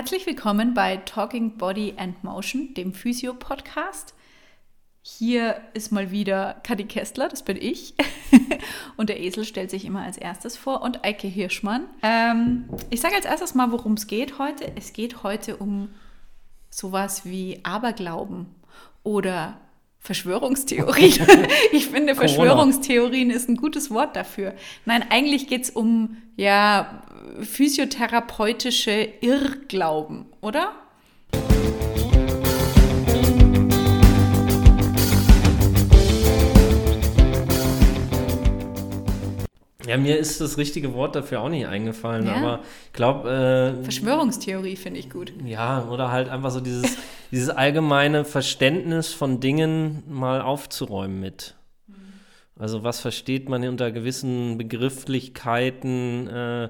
Herzlich willkommen bei Talking Body and Motion, dem Physio-Podcast. Hier ist mal wieder Kadi Kessler, das bin ich. und der Esel stellt sich immer als erstes vor und Eike Hirschmann. Ähm, ich sage als erstes mal, worum es geht heute. Es geht heute um sowas wie Aberglauben oder Verschwörungstheorien. ich finde, Corona. Verschwörungstheorien ist ein gutes Wort dafür. Nein, eigentlich geht es um ja, physiotherapeutische Irrglauben, oder? Ja, mir ist das richtige Wort dafür auch nicht eingefallen, ja? aber ich glaube. Äh, Verschwörungstheorie finde ich gut. Ja, oder halt einfach so dieses, dieses allgemeine Verständnis von Dingen mal aufzuräumen mit. Mhm. Also, was versteht man unter gewissen Begrifflichkeiten äh,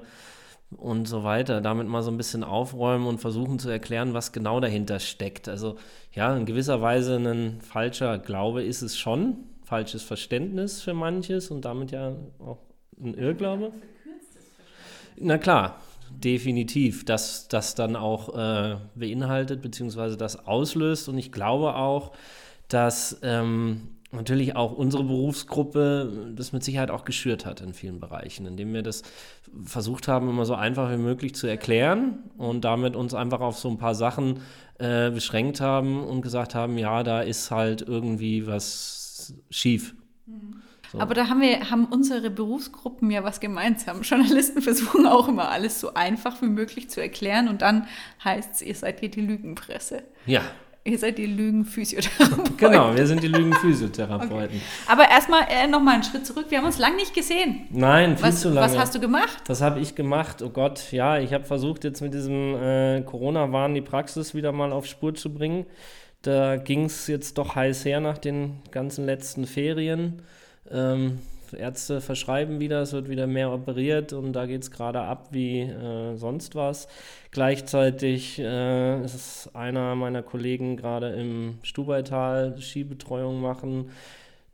und so weiter? Damit mal so ein bisschen aufräumen und versuchen zu erklären, was genau dahinter steckt. Also, ja, in gewisser Weise ein falscher Glaube ist es schon falsches Verständnis für manches und damit ja auch ein Irrglaube? Na klar, definitiv, dass das dann auch äh, beinhaltet, beziehungsweise das auslöst. Und ich glaube auch, dass ähm, natürlich auch unsere Berufsgruppe das mit Sicherheit auch geschürt hat in vielen Bereichen, indem wir das versucht haben, immer so einfach wie möglich zu erklären und damit uns einfach auf so ein paar Sachen äh, beschränkt haben und gesagt haben, ja, da ist halt irgendwie was schief. Mhm. So. Aber da haben wir, haben unsere Berufsgruppen ja was gemeinsam. Journalisten versuchen auch immer alles so einfach wie möglich zu erklären und dann heißt es, ihr seid hier die Lügenpresse. Ja. Ihr seid die Lügenphysiotherapeuten. Genau, wir sind die Lügenphysiotherapeuten. okay. Aber erstmal äh, nochmal einen Schritt zurück. Wir haben uns lange nicht gesehen. Nein, viel was, zu lange. Was hast du gemacht? Das habe ich gemacht. Oh Gott, ja, ich habe versucht, jetzt mit diesem äh, Corona-Wahn die Praxis wieder mal auf Spur zu bringen. Da ging es jetzt doch heiß her nach den ganzen letzten Ferien. Ähm, Ärzte verschreiben wieder, es wird wieder mehr operiert und da geht es gerade ab wie äh, sonst was. Gleichzeitig äh, ist einer meiner Kollegen gerade im Stubaital Skibetreuung machen.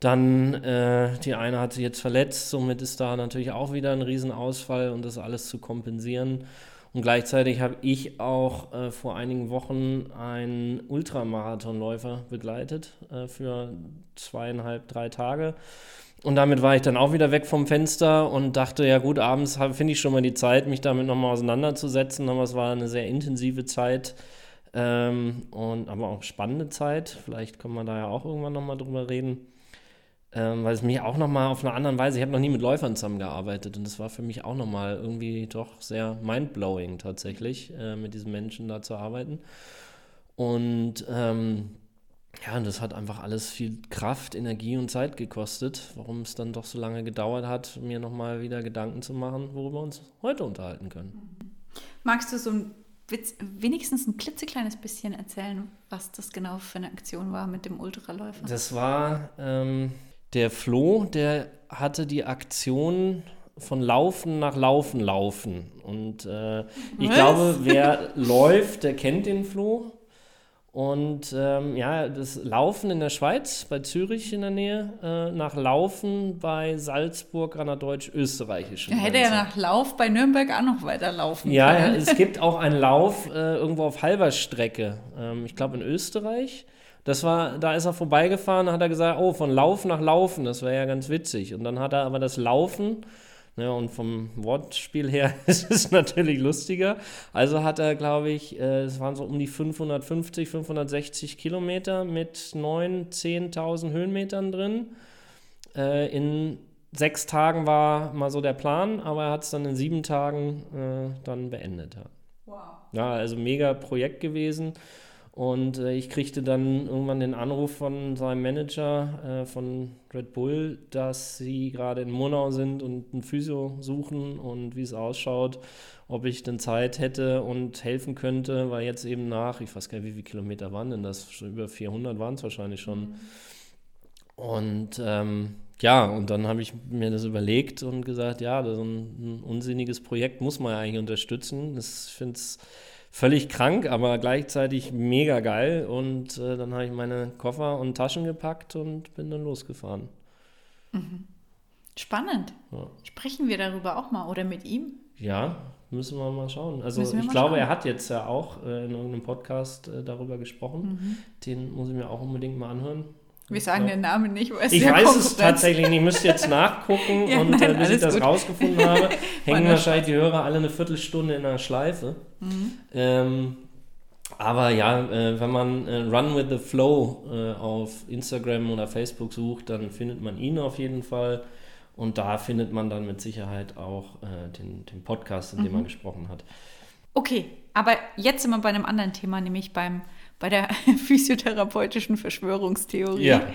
Dann äh, die eine hat sich jetzt verletzt, somit ist da natürlich auch wieder ein Riesenausfall und das alles zu kompensieren. Und gleichzeitig habe ich auch äh, vor einigen Wochen einen Ultramarathonläufer begleitet äh, für zweieinhalb, drei Tage. Und damit war ich dann auch wieder weg vom Fenster und dachte, ja gut, abends finde ich schon mal die Zeit, mich damit nochmal auseinanderzusetzen. Aber es war eine sehr intensive Zeit ähm, und aber auch spannende Zeit. Vielleicht können wir da ja auch irgendwann nochmal drüber reden. Ähm, weil es mich auch nochmal auf einer anderen Weise, ich habe noch nie mit Läufern zusammengearbeitet und das war für mich auch nochmal irgendwie doch sehr mindblowing tatsächlich, äh, mit diesen Menschen da zu arbeiten. Und ähm, ja, und das hat einfach alles viel Kraft, Energie und Zeit gekostet, warum es dann doch so lange gedauert hat, mir nochmal wieder Gedanken zu machen, worüber wir uns heute unterhalten können. Magst du so ein Witz, wenigstens ein klitzekleines bisschen erzählen, was das genau für eine Aktion war mit dem Ultraläufer? Das war ähm, der Flo, der hatte die Aktion von Laufen nach Laufen laufen. Und äh, ich glaube, wer läuft, der kennt den Flo. Und ähm, ja, das Laufen in der Schweiz, bei Zürich in der Nähe, äh, nach Laufen bei Salzburg an der deutsch-österreichischen Da hätte er nach Lauf bei Nürnberg auch noch weiter laufen ja, können. Ja, es gibt auch einen Lauf äh, irgendwo auf halber Strecke, ähm, ich glaube in Österreich. Das war, da ist er vorbeigefahren, hat er gesagt, oh, von Lauf nach Laufen, das wäre ja ganz witzig. Und dann hat er aber das Laufen Ne, und vom Wortspiel her ist es natürlich lustiger. Also hat er, glaube ich, äh, es waren so um die 550, 560 Kilometer mit 9.000, 10.000 Höhenmetern drin. Äh, in sechs Tagen war mal so der Plan, aber er hat es dann in sieben Tagen äh, dann beendet. Ja. Wow. Ja, also mega Projekt gewesen. Und äh, ich kriegte dann irgendwann den Anruf von seinem Manager äh, von Red Bull, dass sie gerade in Monau sind und einen Physio suchen und wie es ausschaut, ob ich denn Zeit hätte und helfen könnte, weil jetzt eben nach, ich weiß gar nicht, wie viele Kilometer waren denn das? Schon über 400 waren es wahrscheinlich schon. Mhm. Und ähm, ja, und dann habe ich mir das überlegt und gesagt, ja, das ist ein, ein unsinniges Projekt, muss man ja eigentlich unterstützen. Das, ich finde es völlig krank, aber gleichzeitig mega geil. Und äh, dann habe ich meine Koffer und Taschen gepackt und bin dann losgefahren. Mhm. Spannend. Ja. Sprechen wir darüber auch mal oder mit ihm? Ja, müssen wir mal schauen. Also ich glaube, schauen. er hat jetzt ja auch äh, in irgendeinem Podcast äh, darüber gesprochen. Mhm. Den muss ich mir auch unbedingt mal anhören. Wir sagen Ja. den Namen nicht, weil es Ich weiß es tatsächlich nicht. Ich müsste jetzt nachgucken Ja, und nein, äh, bis ich das gut. rausgefunden habe, hängen wahrscheinlich die Hörer alle eine Viertelstunde in einer Schleife. Mhm. Ähm, aber ja, äh, wenn man äh, Run with the Flow äh, auf Instagram oder Facebook sucht, dann findet man ihn auf jeden Fall. Und da findet man dann mit Sicherheit auch äh, den, den Podcast, in dem Mhm. er gesprochen hat. Okay, aber jetzt sind wir bei einem anderen Thema, nämlich beim, bei der physiotherapeutischen Verschwörungstheorie. Ja.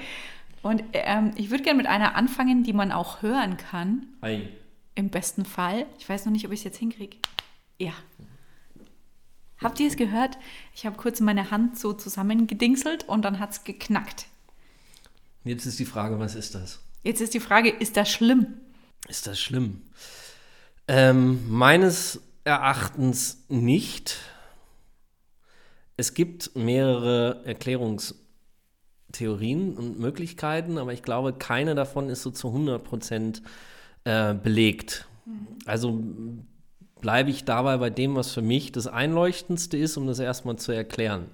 Und ähm, ich würde gerne mit einer anfangen, die man auch hören kann, Ei. im besten Fall. Ich weiß noch nicht, ob ich es jetzt hinkriege. Ja. Habt ihr es gehört? Ich habe kurz meine Hand so zusammengedingselt und dann hat es geknackt. Jetzt ist die Frage, was ist das? Jetzt ist die Frage, ist das schlimm? Ist das schlimm? Ähm, meines Erachtens nicht. Es gibt mehrere Erklärungstheorien und Möglichkeiten, aber ich glaube, keine davon ist so zu 100 Prozent äh, belegt. Also bleibe ich dabei bei dem, was für mich das Einleuchtendste ist, um das erstmal zu erklären.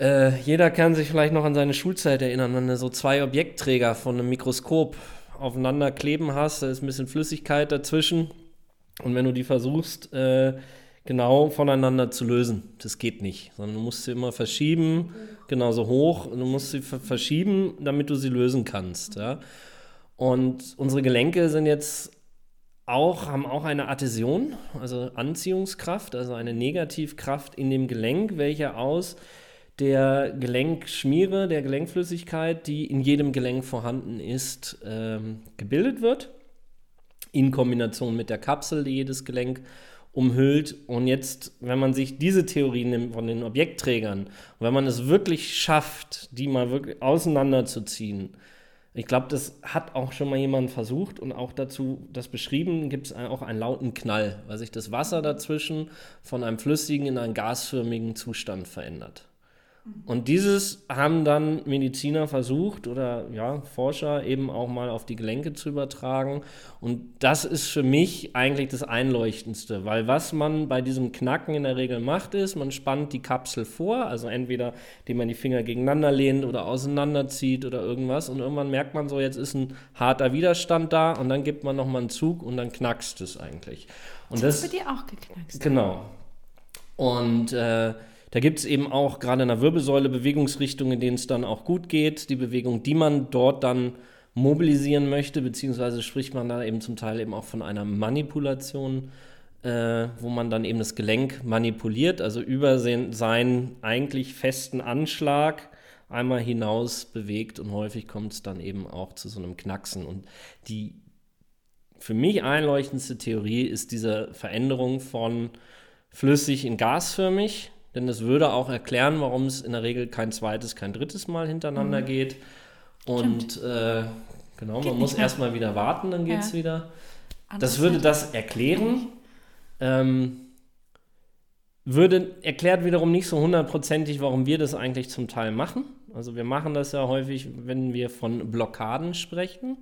Äh, jeder kann sich vielleicht noch an seine Schulzeit erinnern, wenn du so zwei Objektträger von einem Mikroskop aufeinander kleben hast, da ist ein bisschen Flüssigkeit dazwischen. Und wenn du die versuchst, äh, genau voneinander zu lösen, das geht nicht, sondern du musst sie immer verschieben, genauso hoch, du musst sie ver verschieben, damit du sie lösen kannst. Ja? Und unsere Gelenke sind jetzt auch, haben auch eine Adhäsion, also Anziehungskraft, also eine Negativkraft in dem Gelenk, welche aus der Gelenkschmiere, der Gelenkflüssigkeit, die in jedem Gelenk vorhanden ist, ähm, gebildet wird. In Kombination mit der Kapsel, die jedes Gelenk umhüllt. Und jetzt, wenn man sich diese Theorie nimmt von den Objektträgern, wenn man es wirklich schafft, die mal wirklich auseinanderzuziehen, ich glaube, das hat auch schon mal jemand versucht und auch dazu das beschrieben, gibt es auch einen lauten Knall, weil sich das Wasser dazwischen von einem flüssigen in einen gasförmigen Zustand verändert. Und dieses haben dann Mediziner versucht oder ja, Forscher eben auch mal auf die Gelenke zu übertragen. Und das ist für mich eigentlich das Einleuchtendste, weil was man bei diesem Knacken in der Regel macht, ist, man spannt die Kapsel vor, also entweder indem man die Finger gegeneinander lehnt oder auseinanderzieht oder irgendwas. Und irgendwann merkt man so, jetzt ist ein harter Widerstand da und dann gibt man nochmal einen Zug und dann knackst es eigentlich. Und Das das, wird dir auch geknackst. Genau. Und äh, da gibt es eben auch gerade in der Wirbelsäule Bewegungsrichtungen, in denen es dann auch gut geht. Die Bewegung, die man dort dann mobilisieren möchte, beziehungsweise spricht man da eben zum Teil eben auch von einer Manipulation, äh, wo man dann eben das Gelenk manipuliert, also über seinen eigentlich festen Anschlag einmal hinaus bewegt und häufig kommt es dann eben auch zu so einem Knacksen. Und die für mich einleuchtendste Theorie ist diese Veränderung von flüssig in gasförmig, denn das würde auch erklären, warum es in der Regel kein zweites, kein drittes Mal hintereinander geht. Und äh, genau, Geht man muss erstmal wieder warten, dann geht es Ja. wieder. Anders Das würde das erklären. Ähm, würde erklärt wiederum nicht so hundertprozentig, warum wir das eigentlich zum Teil machen. Also wir machen das ja häufig, wenn wir von Blockaden sprechen,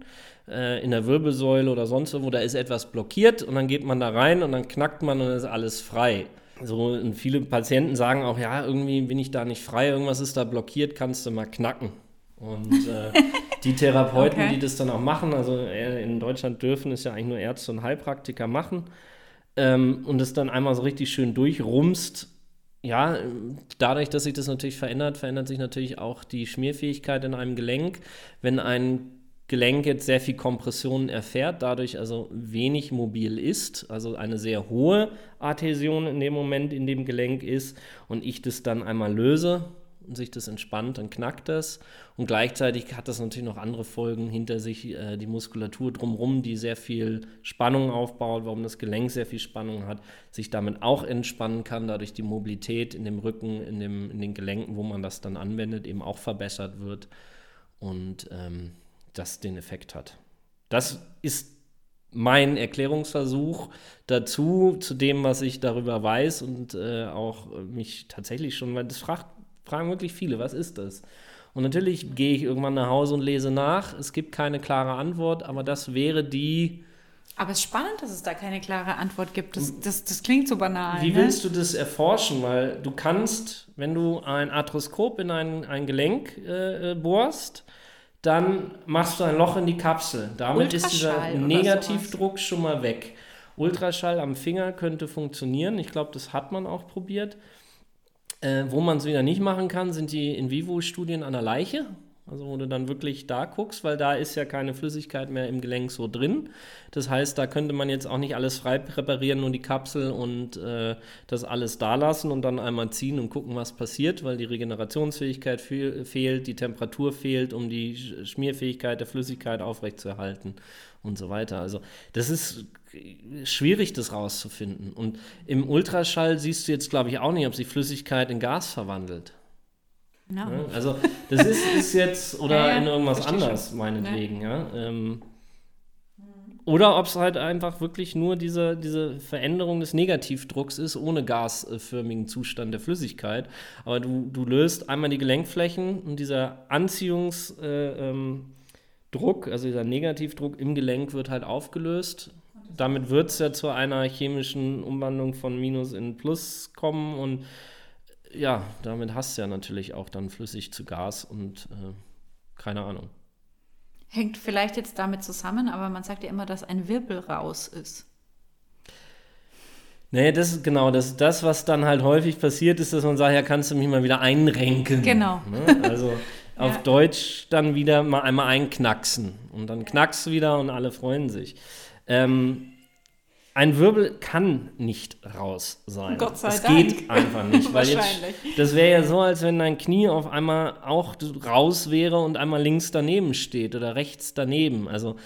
äh, in der Wirbelsäule oder sonst wo, da ist etwas blockiert und dann geht man da rein und dann knackt man und dann ist alles frei. So, und viele Patienten sagen auch, ja, irgendwie bin ich da nicht frei, irgendwas ist da blockiert, kannst du mal knacken. Und äh, die Therapeuten, Okay. die das dann auch machen, also äh, in Deutschland dürfen es ja eigentlich nur Ärzte und Heilpraktiker machen, ähm, und es dann einmal so richtig schön durchrumst, ja, dadurch, dass sich das natürlich verändert, verändert sich natürlich auch die Schmierfähigkeit in einem Gelenk. Wenn ein Gelenk jetzt sehr viel Kompression erfährt, dadurch also wenig mobil ist, also eine sehr hohe Adhäsion in dem Moment in dem Gelenk ist und ich das dann einmal löse und sich das entspannt, dann knackt das. Und gleichzeitig hat das natürlich noch andere Folgen hinter sich, äh, die Muskulatur drumherum, die sehr viel Spannung aufbaut, warum das Gelenk sehr viel Spannung hat, sich damit auch entspannen kann, dadurch die Mobilität in dem Rücken, in, dem, in den Gelenken, wo man das dann anwendet, eben auch verbessert wird und ähm, das den Effekt hat. Das ist mein Erklärungsversuch dazu, zu dem, was ich darüber weiß und äh, auch mich tatsächlich schon, weil das fragt, fragen wirklich viele, was ist das? Und natürlich gehe ich irgendwann nach Hause und lese nach. Es gibt keine klare Antwort, aber das wäre die Aber es ist spannend, dass es da keine klare Antwort gibt. Das, das, das klingt so banal. Wie ne? willst du das erforschen? Weil du kannst, wenn du ein Arthroskop in ein, ein Gelenk äh, äh bohrst, dann machst du ein Loch in die Kapsel. Damit ist dieser Negativdruck schon mal weg. Ultraschall am Finger könnte funktionieren. Ich glaube, das hat man auch probiert. Äh, wo man es wieder nicht machen kann, sind die In-vivo-Studien an der Leiche. Also wo du dann wirklich da guckst, weil da ist ja keine Flüssigkeit mehr im Gelenk so drin. Das heißt, da könnte man jetzt auch nicht alles frei präparieren, nur die Kapsel und äh, das alles da lassen und dann einmal ziehen und gucken, was passiert, weil die Regenerationsfähigkeit fe fehlt, die Temperatur fehlt, um die Schmierfähigkeit der Flüssigkeit aufrechtzuerhalten und so weiter. Also das ist schwierig, das rauszufinden. Und im Ultraschall siehst du jetzt, glaube ich, auch nicht, ob sich Flüssigkeit in Gas verwandelt. No. Ja, also das ist, ist jetzt, oder ja, ja, in irgendwas anders, schon. meinetwegen, ja. Ähm, oder ob es halt einfach wirklich nur diese, diese Veränderung des Negativdrucks ist, ohne gasförmigen Zustand der Flüssigkeit. Aber du, du löst einmal die Gelenkflächen und dieser Anziehungsdruck, äh, ähm, also dieser Negativdruck im Gelenk wird halt aufgelöst. Damit wird es ja zu einer chemischen Umwandlung von Minus in Plus kommen und ja, damit hast du ja natürlich auch dann flüssig zu Gas und äh, keine Ahnung. Hängt vielleicht jetzt damit zusammen, aber man sagt ja immer, dass ein Wirbel raus ist. Nee, das ist genau das, das, was dann halt häufig passiert ist, dass man sagt, ja, kannst du mich mal wieder einrenken. Genau. Ne? Also auf ja. Deutsch dann wieder mal einmal einknacksen. Und dann knackst du wieder und alle freuen sich. Ähm, ein Wirbel kann nicht raus sein. Gott sei es Dank. geht einfach nicht, weil jetzt, das wäre ja so, als wenn dein Knie auf einmal auch raus wäre und einmal links daneben steht oder rechts daneben. Also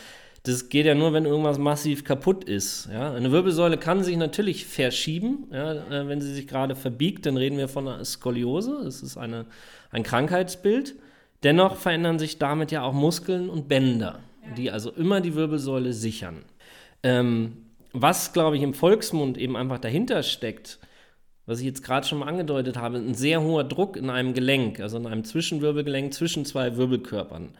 das geht ja nur, wenn irgendwas massiv kaputt ist. Ja? Eine Wirbelsäule kann sich natürlich verschieben, ja? Äh, wenn sie sich gerade verbiegt, dann reden wir von einer Skoliose. Das ist eine, ein Krankheitsbild. Dennoch verändern sich damit ja auch Muskeln und Bänder, die also immer die Wirbelsäule sichern. Ähm, was, glaube ich, im Volksmund eben einfach dahinter steckt, was ich jetzt gerade schon mal angedeutet habe, ein sehr hoher Druck in einem Gelenk, also in einem Zwischenwirbelgelenk zwischen zwei Wirbelkörpern.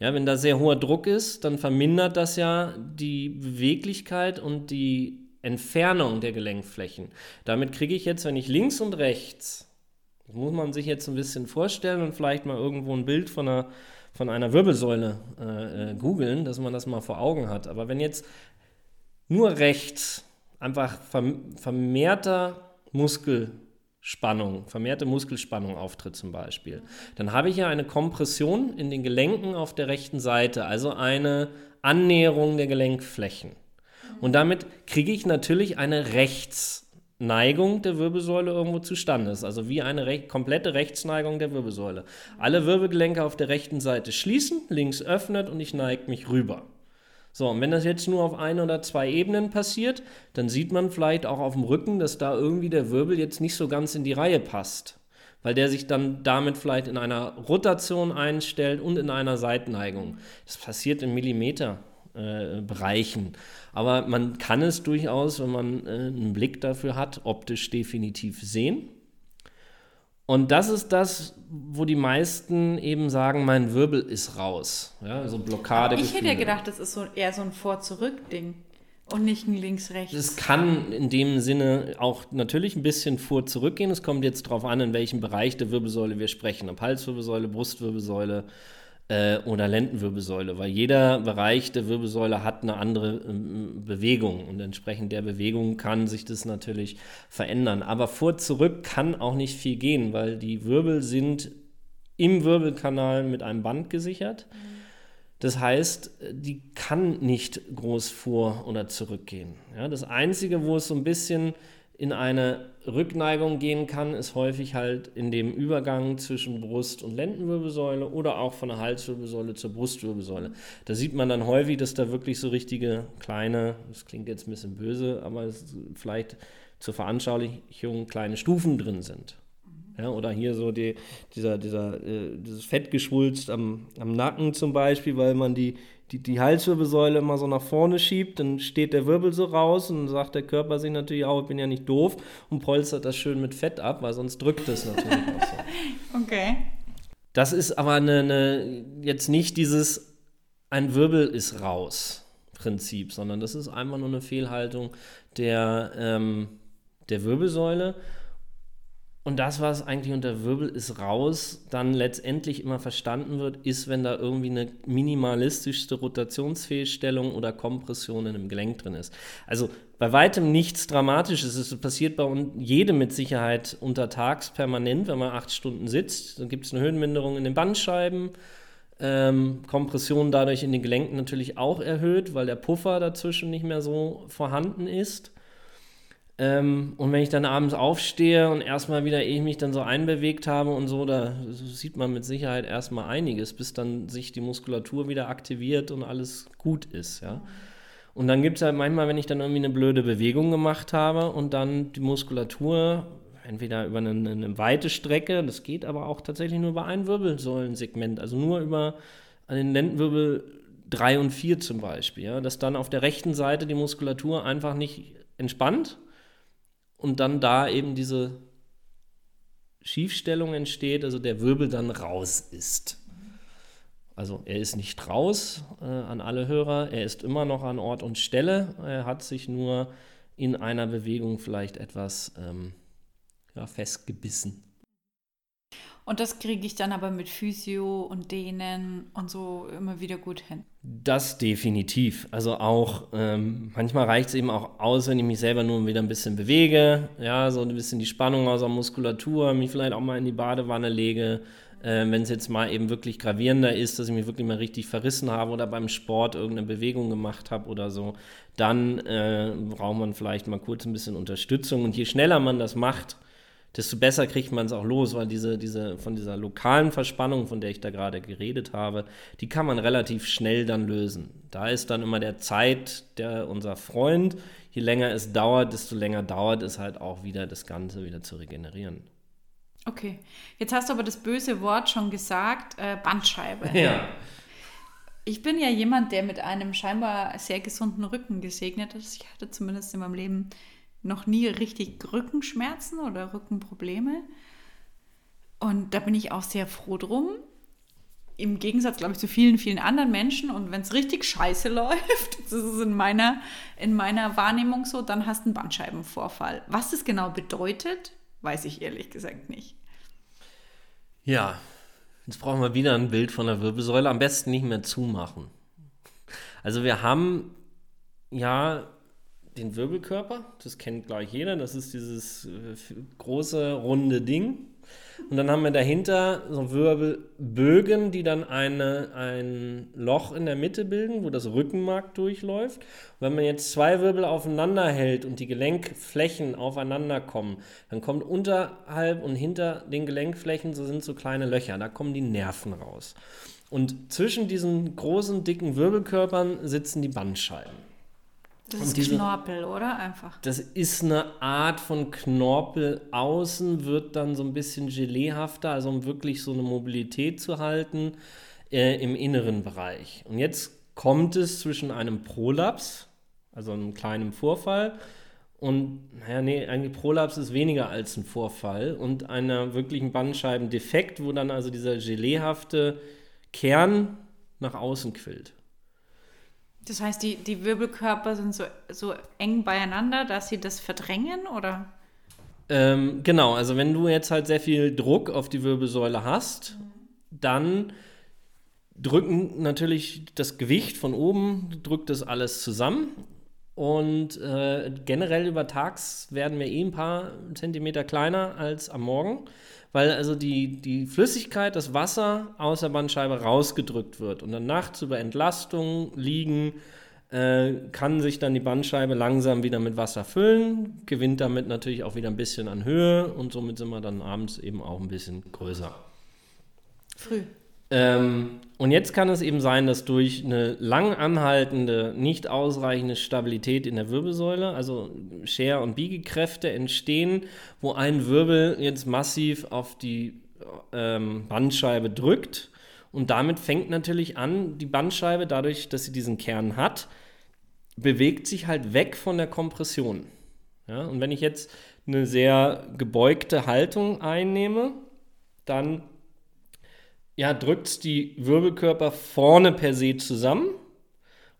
Ja, wenn da sehr hoher Druck ist, dann vermindert das ja die Beweglichkeit und die Entfernung der Gelenkflächen. Damit kriege ich jetzt, wenn ich links und rechts, das muss man sich jetzt ein bisschen vorstellen und vielleicht mal irgendwo ein Bild von einer, von einer Wirbelsäule äh, äh googeln, dass man das mal vor Augen hat. Aber wenn jetzt nur rechts einfach vermehrter Muskelspannung, vermehrte Muskelspannung auftritt zum Beispiel, dann habe ich ja eine Kompression in den Gelenken auf der rechten Seite, also eine Annäherung der Gelenkflächen. Und damit kriege ich natürlich eine Rechtsneigung der Wirbelsäule irgendwo zustande. Ist also wie eine re komplette Rechtsneigung der Wirbelsäule. Alle Wirbelgelenke auf der rechten Seite schließen, links öffnet und ich neige mich rüber. So, und wenn das jetzt nur auf ein oder zwei Ebenen passiert, dann sieht man vielleicht auch auf dem Rücken, dass da irgendwie der Wirbel jetzt nicht so ganz in die Reihe passt. Weil der sich dann damit vielleicht in einer Rotation einstellt und in einer Seitenneigung. Das passiert in Millimeterbereichen. Äh, Aber man kann es durchaus, wenn man äh, einen Blick dafür hat, optisch definitiv sehen. Und das ist das, wo die meisten eben sagen, mein Wirbel ist raus. Ja, so Blockade. Ich hätte ja gedacht, das ist so eher so ein Vor-Zurück-Ding und nicht ein Links-Rechts. Es kann in dem Sinne auch natürlich ein bisschen vor zurückgehen. Es kommt jetzt darauf an, in welchem Bereich der Wirbelsäule wir sprechen. Ob Halswirbelsäule, Brustwirbelsäule, äh, oder Lendenwirbelsäule, weil jeder Bereich der Wirbelsäule hat eine andere ähm, Bewegung und entsprechend der Bewegung kann sich das natürlich verändern. Aber vor zurück kann auch nicht viel gehen, weil die Wirbel sind im Wirbelkanal mit einem Band gesichert. Das heißt, die kann nicht groß vor oder zurückgehen. Ja, das Einzige, wo es so ein bisschen in eine Rückneigung gehen kann, ist häufig halt in dem Übergang zwischen Brust- und Lendenwirbelsäule oder auch von der Halswirbelsäule zur Brustwirbelsäule. Da sieht man dann häufig, dass da wirklich so richtige kleine, das klingt jetzt ein bisschen böse, aber vielleicht zur Veranschaulichung kleine Stufen drin sind. Ja, oder hier so die, dieser, dieser, äh, dieses Fettgeschwulst am, am Nacken zum Beispiel, weil man die, die, die Halswirbelsäule immer so nach vorne schiebt, dann steht der Wirbel so raus und sagt der Körper sich natürlich auch, ich bin ja nicht doof und polstert das schön mit Fett ab, weil sonst drückt es natürlich auch so. Okay. Das ist aber eine, eine, jetzt nicht dieses, ein Wirbel ist raus. Prinzip, sondern das ist einfach nur eine Fehlhaltung der, ähm, der Wirbelsäule. Und das, was eigentlich unter Wirbel ist raus, dann letztendlich immer verstanden wird, ist, wenn da irgendwie eine minimalistischste Rotationsfehlstellung oder Kompression in einem Gelenk drin ist. Also bei weitem nichts Dramatisches. Es passiert bei jedem mit Sicherheit untertags permanent, wenn man acht Stunden sitzt. Dann gibt es eine Höhenminderung in den Bandscheiben. Ähm, Kompression dadurch in den Gelenken natürlich auch erhöht, weil der Puffer dazwischen nicht mehr so vorhanden ist. Ähm, und wenn ich dann abends aufstehe und erstmal wieder, ehe ich mich dann so einbewegt habe und so, da sieht man mit Sicherheit erstmal einiges, bis dann sich die Muskulatur wieder aktiviert und alles gut ist, ja. Und dann gibt es halt manchmal, wenn ich dann irgendwie eine blöde Bewegung gemacht habe und dann die Muskulatur, entweder über eine, eine weite Strecke, das geht aber auch tatsächlich nur über ein Wirbelsäulensegment, also nur über den Lendenwirbel 3 und 4 zum Beispiel, ja, dass dann auf der rechten Seite die Muskulatur einfach nicht entspannt und dann da eben diese Schiefstellung entsteht, also der Wirbel dann raus ist. Also er ist nicht raus äh, an alle Hörer, er ist immer noch an Ort und Stelle, er hat sich nur in einer Bewegung vielleicht etwas ähm, ja, festgebissen. Und das kriege ich dann aber mit Physio und Dehnen und so immer wieder gut hin. Das definitiv. Also auch, ähm, manchmal reicht es eben auch aus, wenn ich mich selber nur wieder ein bisschen bewege, ja, so ein bisschen die Spannung aus der Muskulatur, mich vielleicht auch mal in die Badewanne lege. Äh, wenn es jetzt mal eben wirklich gravierender ist, dass ich mich wirklich mal richtig verrissen habe oder beim Sport irgendeine Bewegung gemacht habe oder so, dann äh, braucht man vielleicht mal kurz ein bisschen Unterstützung. Und je schneller man das macht, desto besser kriegt man es auch los, weil diese, diese, von dieser lokalen Verspannung, von der ich da gerade geredet habe, die kann man relativ schnell dann lösen. Da ist dann immer der Zeit der unser Freund. Je länger es dauert, desto länger dauert es halt auch wieder, das Ganze wieder zu regenerieren. Okay, jetzt hast du aber das böse Wort schon gesagt, äh, Bandscheibe. Ja. Ich bin ja jemand, der mit einem scheinbar sehr gesunden Rücken gesegnet ist. Ich hatte zumindest in meinem Leben noch nie richtig Rückenschmerzen oder Rückenprobleme. Und da bin ich auch sehr froh drum. Im Gegensatz, glaube ich, zu vielen, vielen anderen Menschen. Und wenn es richtig scheiße läuft, das ist in meiner, in meiner Wahrnehmung so, dann hast du einen Bandscheibenvorfall. Was das genau bedeutet, weiß ich ehrlich gesagt nicht. Ja, jetzt brauchen wir wieder ein Bild von der Wirbelsäule. Am besten nicht mehr zumachen. Also wir haben ja den Wirbelkörper. Das kennt gleich jeder. Das ist dieses äh, große, runde Ding. Und dann haben wir dahinter so Wirbelbögen, die dann eine, ein Loch in der Mitte bilden, wo das Rückenmark durchläuft. Und wenn man jetzt zwei Wirbel aufeinander hält und die Gelenkflächen aufeinander kommen, dann kommt unterhalb und hinter den Gelenkflächen, so sind so kleine Löcher, da kommen die Nerven raus. Und zwischen diesen großen, dicken Wirbelkörpern sitzen die Bandscheiben. Das ist diese, Knorpel, oder? Einfach. Das ist eine Art von Knorpel. Außen wird dann so ein bisschen geleehafter, also um wirklich so eine Mobilität zu halten äh, im inneren Bereich. Und jetzt kommt es zwischen einem Prolaps, also einem kleinen Vorfall, und, naja, nee, eigentlich Prolaps ist weniger als ein Vorfall und einer wirklichen Bandscheibendefekt, wo dann also dieser geleehafte Kern nach außen quillt. Das heißt, die, die Wirbelkörper sind so, so eng beieinander, dass sie das verdrängen, oder? Ähm, genau, also wenn du jetzt halt sehr viel Druck auf die Wirbelsäule hast, mhm. dann drücken natürlich das Gewicht von oben, drückt das alles zusammen. Und äh, generell über Tags werden wir eh ein paar Zentimeter kleiner als am Morgen weil also die, die Flüssigkeit, das Wasser aus der Bandscheibe rausgedrückt wird und dann nachts über Entlastung liegen, äh, kann sich dann die Bandscheibe langsam wieder mit Wasser füllen, gewinnt damit natürlich auch wieder ein bisschen an Höhe und somit sind wir dann abends eben auch ein bisschen größer. Früh. Ähm, und jetzt kann es eben sein, dass durch eine lang anhaltende, nicht ausreichende Stabilität in der Wirbelsäule, also Scher- und Biegekräfte entstehen, wo ein Wirbel jetzt massiv auf die ähm, Bandscheibe drückt. Und damit fängt natürlich an, die Bandscheibe, dadurch, dass sie diesen Kern hat, bewegt sich halt weg von der Kompression. Ja, und wenn ich jetzt eine sehr gebeugte Haltung einnehme, dann ja, drückt die Wirbelkörper vorne per se zusammen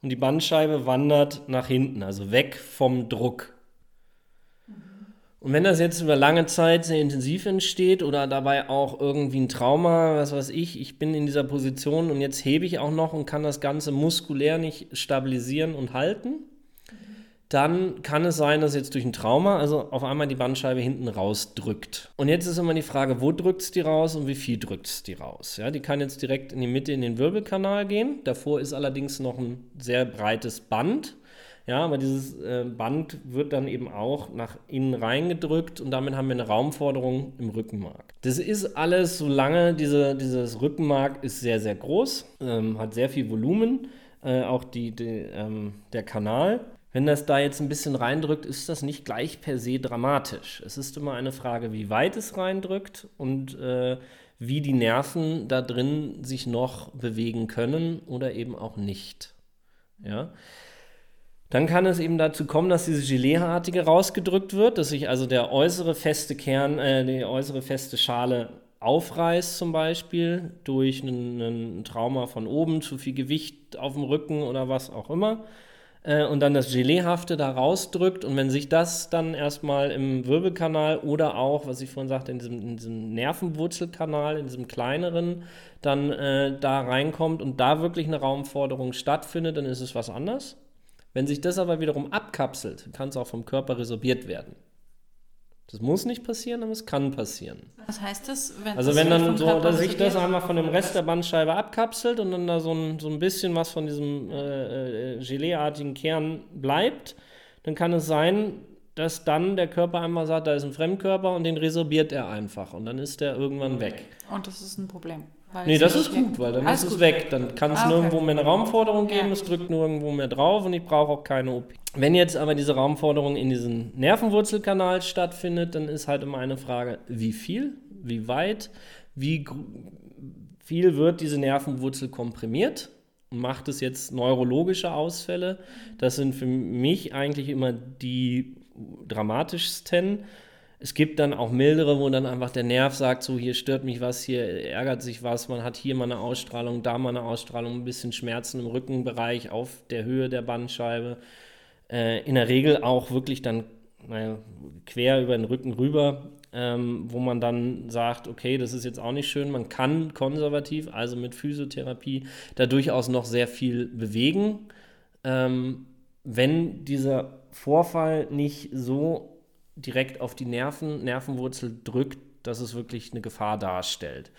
und die Bandscheibe wandert nach hinten, also weg vom Druck. Und wenn das jetzt über lange Zeit sehr intensiv entsteht oder dabei auch irgendwie ein Trauma, was weiß ich, ich bin in dieser Position und jetzt hebe ich auch noch und kann das Ganze muskulär nicht stabilisieren und halten, dann kann es sein, dass jetzt durch ein Trauma, also auf einmal die Bandscheibe hinten rausdrückt. Und jetzt ist immer die Frage, wo drückt es die raus und wie viel drückt es die raus? Ja, die kann jetzt direkt in die Mitte in den Wirbelkanal gehen. Davor ist allerdings noch ein sehr breites Band. Ja, aber dieses äh, Band wird dann eben auch nach innen reingedrückt und damit haben wir eine Raumforderung im Rückenmark. Das ist alles, solange diese, dieses Rückenmark ist sehr, sehr groß, ähm, hat sehr viel Volumen, äh, auch die, die ähm, der Kanal. Wenn das da jetzt ein bisschen reindrückt, ist das nicht gleich per se dramatisch. Es ist immer eine Frage, wie weit es reindrückt und äh, wie die Nerven da drin sich noch bewegen können oder eben auch nicht. Ja. Dann kann es eben dazu kommen, dass diese Geleeartige rausgedrückt wird, dass sich also der äußere feste Kern, äh, die äußere feste Schale aufreißt zum Beispiel durch ein Trauma von oben, zu viel Gewicht auf dem Rücken oder was auch immer äh, und dann das Geleehafte da rausdrückt. Und wenn sich das dann erstmal im Wirbelkanal oder auch, was ich vorhin sagte, in diesem, in diesem Nervenwurzelkanal, in diesem kleineren, dann äh, da reinkommt und da wirklich eine Raumforderung stattfindet, dann ist es was anderes. Wenn sich das aber wiederum abkapselt, kann es auch vom Körper resorbiert werden. Das muss nicht passieren, aber es kann passieren. Was heißt das? Wenn also wenn dann so, dass sich das einmal von dem Rest der Bandscheibe abkapselt und dann da so ein, so ein bisschen was von diesem äh, äh, Geleeartigen Kern bleibt, dann kann es sein, dass dann der Körper einmal sagt, da ist ein Fremdkörper und den resorbiert er einfach und dann ist der irgendwann weg. Und das ist ein Problem. Nee, das ist gut, weil dann Alles ist es weg. Dann kann es ah, okay. nirgendwo mehr eine Raumforderung geben, ja. es drückt nirgendwo mehr drauf und ich brauche auch keine OP. Wenn jetzt aber diese Raumforderung in diesem Nervenwurzelkanal stattfindet, dann ist halt immer eine Frage, wie viel, wie weit, wie viel wird diese Nervenwurzel komprimiert macht es jetzt neurologische Ausfälle. Das sind für mich eigentlich immer die dramatischsten. Es gibt dann auch mildere, wo dann einfach der Nerv sagt, so hier stört mich was, hier ärgert sich was, man hat hier mal eine Ausstrahlung, da mal eine Ausstrahlung, ein bisschen Schmerzen im Rückenbereich auf der Höhe der Bandscheibe. Äh, in der Regel auch wirklich dann naja, quer über den Rücken rüber, ähm, wo man dann sagt, okay, das ist jetzt auch nicht schön, man kann konservativ, also mit Physiotherapie, da durchaus noch sehr viel bewegen. Ähm, wenn dieser Vorfall nicht so direkt auf die Nerven, Nervenwurzel drückt, dass es wirklich eine Gefahr darstellt.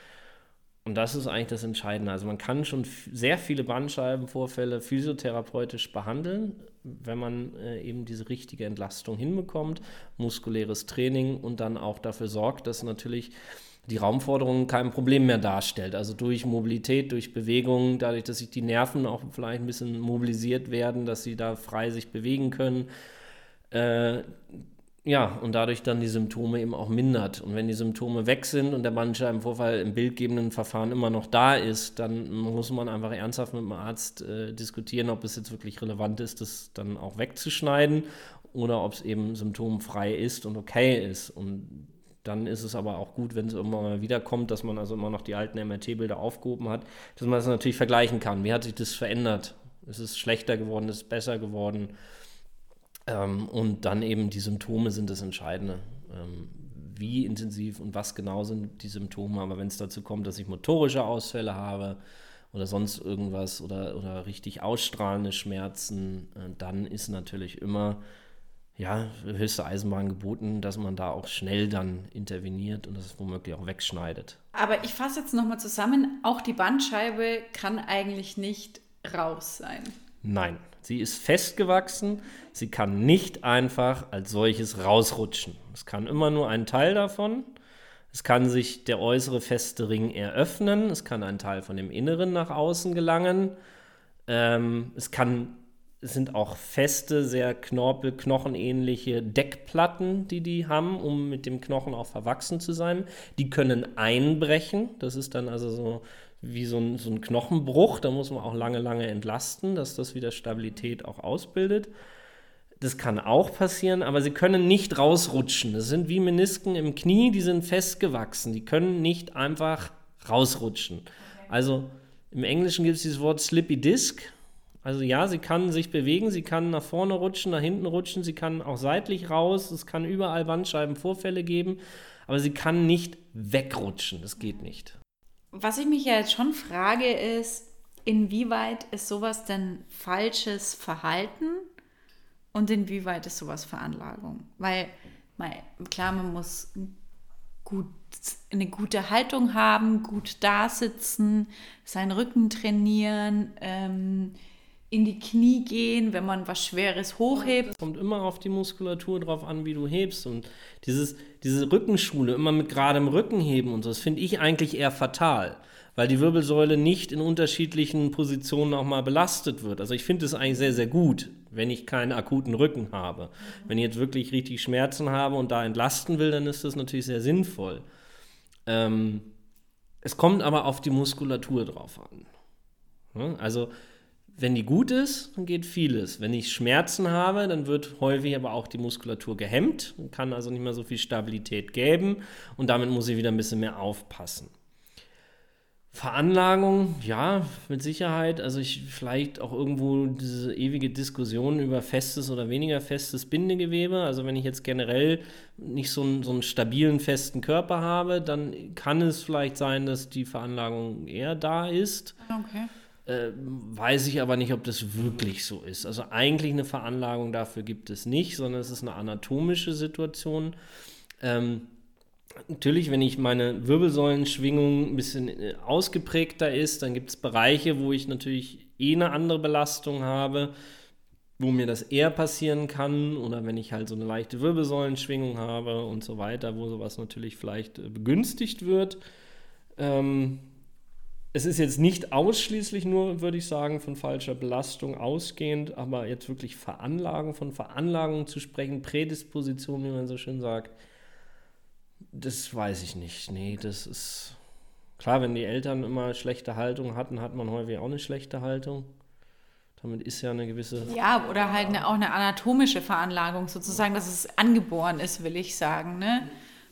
Und das ist eigentlich das Entscheidende. Also man kann schon sehr viele Bandscheibenvorfälle physiotherapeutisch behandeln, wenn man äh, eben diese richtige Entlastung hinbekommt, muskuläres Training und dann auch dafür sorgt, dass natürlich die Raumforderung kein Problem mehr darstellt. Also durch Mobilität, durch Bewegung, dadurch, dass sich die Nerven auch vielleicht ein bisschen mobilisiert werden, dass sie da frei sich bewegen können. Äh, ja, und dadurch dann die Symptome eben auch mindert. Und wenn die Symptome weg sind und der Bandscheibenvorfall im bildgebenden Verfahren immer noch da ist, dann muss man einfach ernsthaft mit dem Arzt äh, diskutieren, ob es jetzt wirklich relevant ist, das dann auch wegzuschneiden oder ob es eben symptomfrei ist und okay ist. Und dann ist es aber auch gut, wenn es irgendwann mal wiederkommt, dass man also immer noch die alten MRT-Bilder aufgehoben hat, dass man das natürlich vergleichen kann. Wie hat sich das verändert? Ist es schlechter geworden? Ist es besser geworden? Ähm, und dann eben die Symptome sind das Entscheidende. Ähm, wie intensiv und was genau sind die Symptome. Aber wenn es dazu kommt, dass ich motorische Ausfälle habe oder sonst irgendwas oder, oder richtig ausstrahlende Schmerzen, äh, dann ist natürlich immer ja, höchste Eisenbahn geboten, dass man da auch schnell dann interveniert und das womöglich auch wegschneidet. Aber ich fasse jetzt nochmal zusammen, auch die Bandscheibe kann eigentlich nicht raus sein. Nein, sie ist festgewachsen. Sie kann nicht einfach als solches rausrutschen. Es kann immer nur ein Teil davon. Es kann sich der äußere feste Ring eröffnen. Es kann ein Teil von dem Inneren nach außen gelangen. Ähm, es kann es sind auch feste, sehr knorpel, knochenähnliche Deckplatten, die die haben, um mit dem Knochen auch verwachsen zu sein. Die können einbrechen. Das ist dann also so wie so ein, so ein Knochenbruch. Da muss man auch lange, lange entlasten, dass das wieder Stabilität auch ausbildet. Das kann auch passieren, aber sie können nicht rausrutschen. Das sind wie Menisken im Knie, die sind festgewachsen. Die können nicht einfach rausrutschen. Also im Englischen gibt es dieses Wort Slippy Disc. Also ja, sie kann sich bewegen, sie kann nach vorne rutschen, nach hinten rutschen, sie kann auch seitlich raus, es kann überall Bandscheibenvorfälle geben, aber sie kann nicht wegrutschen, das geht nicht. Was ich mich ja jetzt schon frage, ist, inwieweit ist sowas denn falsches Verhalten und inwieweit ist sowas Veranlagung? Weil, klar, man muss gut, eine gute Haltung haben, gut dasitzen, seinen Rücken trainieren, ähm, in die Knie gehen, wenn man was Schweres hochhebt. Es kommt immer auf die Muskulatur drauf an, wie du hebst. Und dieses, diese Rückenschule, immer mit geradem Rücken heben und so, das finde ich eigentlich eher fatal, weil die Wirbelsäule nicht in unterschiedlichen Positionen auch mal belastet wird. Also ich finde es eigentlich sehr, sehr gut, wenn ich keinen akuten Rücken habe. Wenn ich jetzt wirklich richtig Schmerzen habe und da entlasten will, dann ist das natürlich sehr sinnvoll. Ähm, es kommt aber auf die Muskulatur drauf an. Also wenn die gut ist, dann geht vieles. Wenn ich Schmerzen habe, dann wird häufig aber auch die Muskulatur gehemmt, kann also nicht mehr so viel Stabilität geben und damit muss ich wieder ein bisschen mehr aufpassen. Veranlagung, ja, mit Sicherheit. Also ich vielleicht auch irgendwo diese ewige Diskussion über festes oder weniger festes Bindegewebe. Also wenn ich jetzt generell nicht so einen, so einen stabilen, festen Körper habe, dann kann es vielleicht sein, dass die Veranlagung eher da ist. Okay. Äh, weiß ich aber nicht, ob das wirklich so ist. Also eigentlich eine Veranlagung dafür gibt es nicht, sondern es ist eine anatomische Situation. Ähm, natürlich, wenn ich meine Wirbelsäulenschwingung ein bisschen äh, ausgeprägter ist, dann gibt es Bereiche, wo ich natürlich eh eine andere Belastung habe, wo mir das eher passieren kann oder wenn ich halt so eine leichte Wirbelsäulenschwingung habe und so weiter, wo sowas natürlich vielleicht äh, begünstigt wird. Ähm, es ist jetzt nicht ausschließlich nur, würde ich sagen, von falscher Belastung ausgehend, aber jetzt wirklich Veranlagen, von Veranlagungen zu sprechen, Prädisposition, wie man so schön sagt, das weiß ich nicht. Nee, das ist klar, wenn die Eltern immer schlechte Haltung hatten, hat man häufig auch eine schlechte Haltung. Damit ist ja eine gewisse. Ja, oder halt eine, auch eine anatomische Veranlagung sozusagen, dass es angeboren ist, will ich sagen. Ne?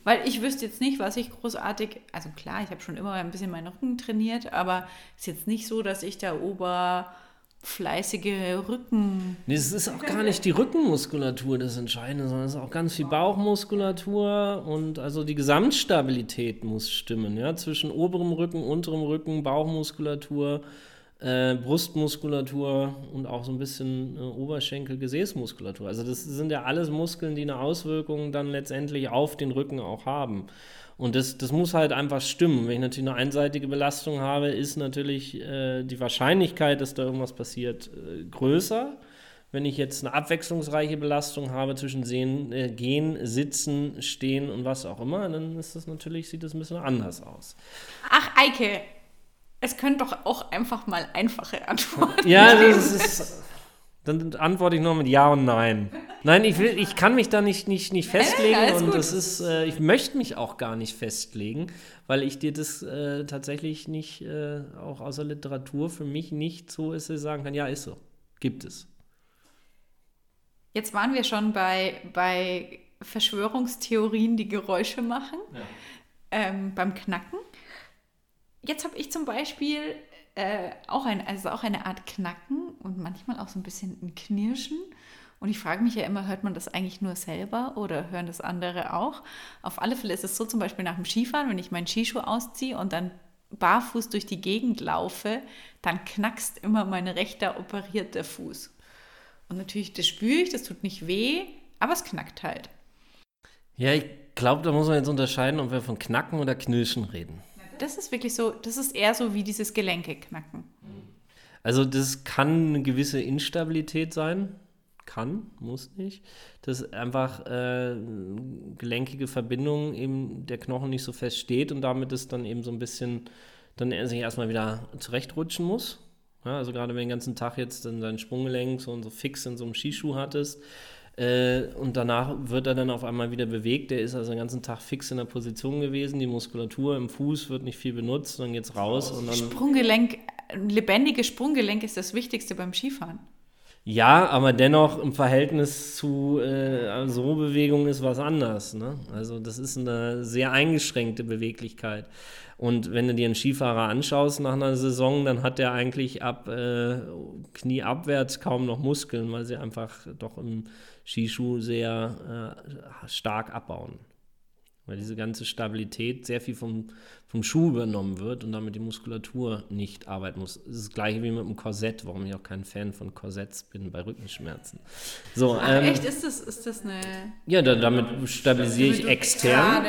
Weil ich wüsste jetzt nicht, was ich großartig, also klar, ich habe schon immer ein bisschen meinen Rücken trainiert, aber es ist jetzt nicht so, dass ich da oberfleißige Rücken. Nee, es ist auch gar nicht die Rückenmuskulatur das Entscheidende, sondern es ist auch ganz viel Bauchmuskulatur und also die Gesamtstabilität muss stimmen, ja, zwischen oberem Rücken, unterem Rücken, Bauchmuskulatur äh, Brustmuskulatur und auch so ein bisschen äh, Oberschenkel-Gesäßmuskulatur. Also das sind ja alles Muskeln, die eine Auswirkung dann letztendlich auf den Rücken auch haben. Und das, das muss halt einfach stimmen. Wenn ich natürlich eine einseitige Belastung habe, ist natürlich äh, die Wahrscheinlichkeit, dass da irgendwas passiert, äh, größer. Wenn ich jetzt eine abwechslungsreiche Belastung habe zwischen Sehen, äh, Gehen, Sitzen, Stehen und was auch immer, dann ist das natürlich, sieht das ein bisschen anders aus. Ach, Eike, es können doch auch einfach mal einfache Antworten Ja, das ist. Dann antworte ich nur mit Ja und Nein. Nein, ich, will, ich kann mich da nicht, nicht, nicht festlegen ja, und das ist, äh, ich möchte mich auch gar nicht festlegen, weil ich dir das äh, tatsächlich nicht, äh, auch aus der Literatur für mich nicht so ist, dass ich sagen kann, ja, ist so. Gibt es. Jetzt waren wir schon bei, bei Verschwörungstheorien, die Geräusche machen, ja. ähm, beim Knacken jetzt habe ich zum Beispiel äh, auch, ein, also auch eine Art Knacken und manchmal auch so ein bisschen ein Knirschen. Und ich frage mich ja immer, hört man das eigentlich nur selber oder hören das andere auch? Auf alle Fälle ist es so zum Beispiel nach dem Skifahren, wenn ich meinen Skischuh ausziehe und dann barfuß durch die Gegend laufe, dann knackst immer mein rechter operierter Fuß. Und natürlich, das spüre ich, das tut nicht weh, aber es knackt halt. Ja, ich glaube, da muss man jetzt unterscheiden, ob wir von Knacken oder Knirschen reden das ist wirklich so, das ist eher so wie dieses Gelenke knacken. Also das kann eine gewisse Instabilität sein. Kann, muss nicht. Dass einfach äh, gelenkige Verbindung eben der Knochen nicht so fest steht und damit es dann eben so ein bisschen, dann er sich erstmal wieder zurechtrutschen muss. Ja, also gerade wenn du den ganzen Tag jetzt dann dein Sprunggelenk so, so fix in so einem Skischuh hattest, äh, und danach wird er dann auf einmal wieder bewegt. Der ist also den ganzen Tag fix in der Position gewesen. Die Muskulatur im Fuß wird nicht viel benutzt, dann geht's raus. Und dann Sprunggelenk, lebendiges Sprunggelenk ist das Wichtigste beim Skifahren. Ja, aber dennoch im Verhältnis zu äh, so Bewegung ist was anders. Ne? Also das ist eine sehr eingeschränkte Beweglichkeit. Und wenn du dir einen Skifahrer anschaust nach einer Saison, dann hat der eigentlich ab äh, Knie abwärts kaum noch Muskeln, weil sie einfach doch im Skischuh sehr äh, stark abbauen weil diese ganze Stabilität sehr viel vom, vom Schuh übernommen wird und damit die Muskulatur nicht arbeiten muss. Das ist das gleiche wie mit dem Korsett, warum ich auch kein Fan von Korsetts bin bei Rückenschmerzen. So, Ach, ähm, echt? Ist das, ist das eine. Ja, da, damit stabilisiere ich extern.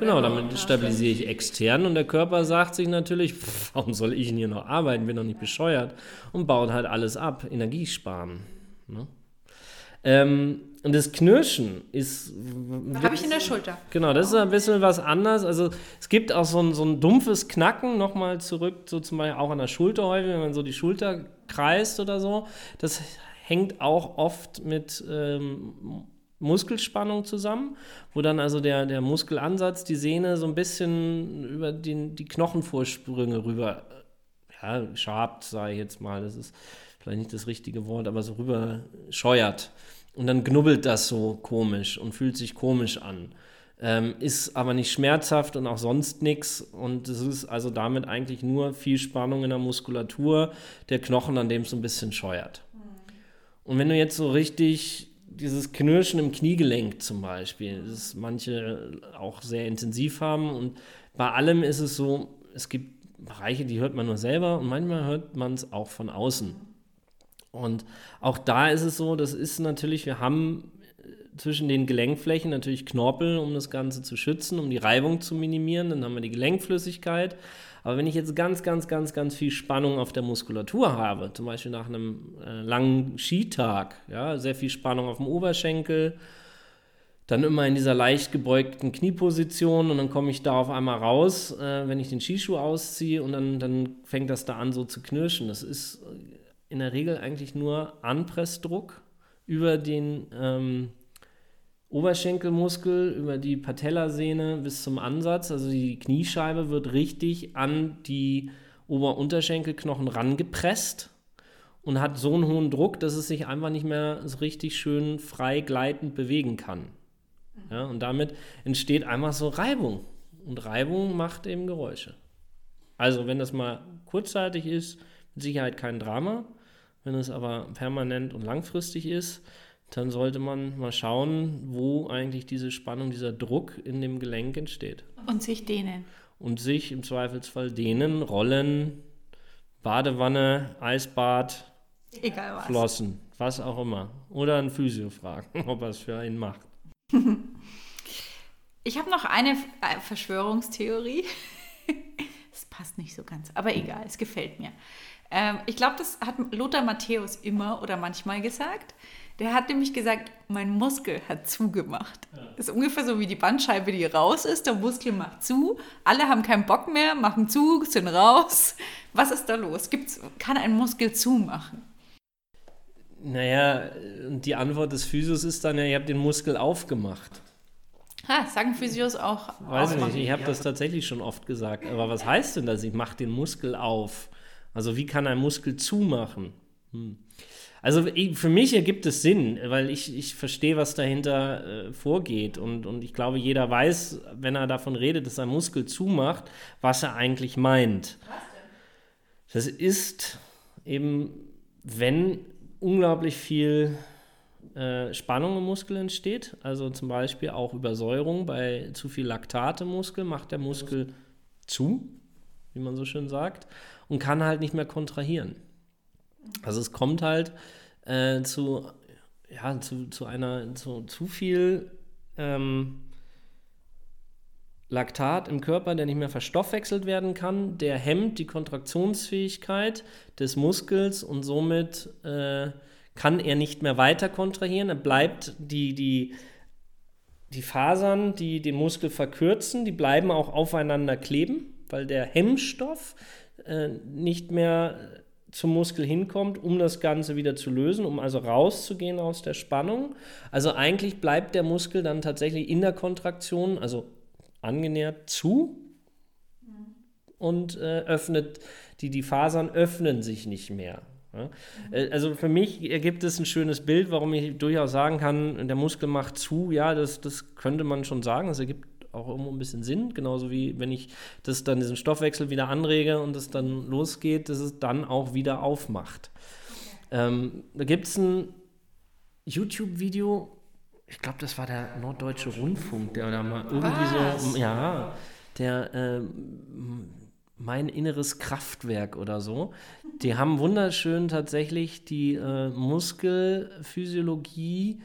Genau, damit stabilisiere ich extern und der Körper sagt sich natürlich, pff, warum soll ich denn hier noch arbeiten, bin doch nicht bescheuert und baut halt alles ab, Energie sparen. Ne? Ähm, und das Knirschen ist. Habe ich in der Schulter. Genau, das ist ein bisschen was anderes. Also es gibt auch so ein, so ein dumpfes Knacken, nochmal zurück, so zum Beispiel auch an der Schulterhäufung, wenn man so die Schulter kreist oder so. Das hängt auch oft mit ähm, Muskelspannung zusammen, wo dann also der, der Muskelansatz, die Sehne so ein bisschen über den, die Knochenvorsprünge rüber ja, schabt, sage ich jetzt mal. Das ist vielleicht nicht das richtige Wort, aber so rüber scheuert. Und dann knubbelt das so komisch und fühlt sich komisch an. Ähm, ist aber nicht schmerzhaft und auch sonst nichts. Und es ist also damit eigentlich nur viel Spannung in der Muskulatur, der Knochen, an dem es so ein bisschen scheuert. Und wenn du jetzt so richtig dieses Knirschen im Kniegelenk zum Beispiel, das manche auch sehr intensiv haben und bei allem ist es so, es gibt Bereiche, die hört man nur selber und manchmal hört man es auch von außen. Und auch da ist es so, das ist natürlich, wir haben zwischen den Gelenkflächen natürlich Knorpel, um das Ganze zu schützen, um die Reibung zu minimieren. Dann haben wir die Gelenkflüssigkeit. Aber wenn ich jetzt ganz, ganz, ganz, ganz viel Spannung auf der Muskulatur habe, zum Beispiel nach einem äh, langen Skitag, ja, sehr viel Spannung auf dem Oberschenkel, dann immer in dieser leicht gebeugten Knieposition und dann komme ich da auf einmal raus, äh, wenn ich den Skischuh ausziehe und dann, dann fängt das da an so zu knirschen. Das ist in der Regel eigentlich nur Anpressdruck über den ähm, Oberschenkelmuskel, über die Patellasehne bis zum Ansatz. Also die Kniescheibe wird richtig an die Ober-Unterschenkelknochen rangepresst und hat so einen hohen Druck, dass es sich einfach nicht mehr so richtig schön frei gleitend bewegen kann. Ja, und damit entsteht einfach so Reibung. Und Reibung macht eben Geräusche. Also wenn das mal kurzzeitig ist, mit Sicherheit kein Drama. Wenn es aber permanent und langfristig ist, dann sollte man mal schauen, wo eigentlich diese Spannung, dieser Druck in dem Gelenk entsteht. Und sich dehnen. Und sich im Zweifelsfall dehnen, rollen, Badewanne, Eisbad, Egal was. Flossen, was auch immer. Oder einen Physio fragen, ob er es für einen macht. Ich habe noch eine äh, Verschwörungstheorie. Es passt nicht so ganz, aber egal, es gefällt mir. Ähm, ich glaube, das hat Lothar Matthäus immer oder manchmal gesagt. Der hat nämlich gesagt, mein Muskel hat zugemacht. Ja. Das ist ungefähr so wie die Bandscheibe, die raus ist. Der Muskel macht zu. Alle haben keinen Bock mehr, machen zu, sind raus. Was ist da los? Gibt's, kann ein Muskel zumachen? Naja, die Antwort des Physios ist dann ja, ihr habt den Muskel aufgemacht. Ha, sagen Physios auch. Weiß ich nicht, ich habe das tatsächlich schon oft gesagt. Aber was heißt denn das? Ich mache den Muskel auf. Also wie kann ein Muskel zumachen? Hm. Also für mich ergibt es Sinn, weil ich, ich verstehe, was dahinter äh, vorgeht. Und, und ich glaube, jeder weiß, wenn er davon redet, dass ein Muskel zumacht, was er eigentlich meint. Was denn? Das ist eben, wenn unglaublich viel äh, Spannung im Muskel entsteht, also zum Beispiel auch Übersäuerung bei zu viel Laktat im Muskel, macht der Muskel zu, wie man so schön sagt und kann halt nicht mehr kontrahieren. Also es kommt halt äh, zu, ja, zu, zu einer, zu, zu viel ähm, Laktat im Körper, der nicht mehr verstoffwechselt werden kann, der hemmt die Kontraktionsfähigkeit des Muskels und somit äh, kann er nicht mehr weiter kontrahieren. Er bleibt die, die, die Fasern, die den Muskel verkürzen, die bleiben auch aufeinander kleben, weil der Hemmstoff äh, nicht mehr zum Muskel hinkommt, um das Ganze wieder zu lösen, um also rauszugehen aus der Spannung. Also eigentlich bleibt der Muskel dann tatsächlich in der Kontraktion, also angenähert zu und äh, öffnet, die, die Fasern öffnen sich nicht mehr. Äh, also für mich ergibt es ein schönes Bild, warum ich durchaus sagen kann, der Muskel macht zu. Ja, das, das könnte man schon sagen. Das ergibt auch irgendwo ein bisschen Sinn. Genauso wie wenn ich das dann diesen Stoffwechsel wieder anrege und es dann losgeht, dass es dann auch wieder aufmacht. Ähm, da gibt es ein YouTube-Video, ich glaube, das war der Norddeutsche Rundfunk, der da mal irgendwie Was? so, ja, der äh, mein inneres Kraftwerk oder so. Die haben wunderschön tatsächlich die äh, Muskelphysiologie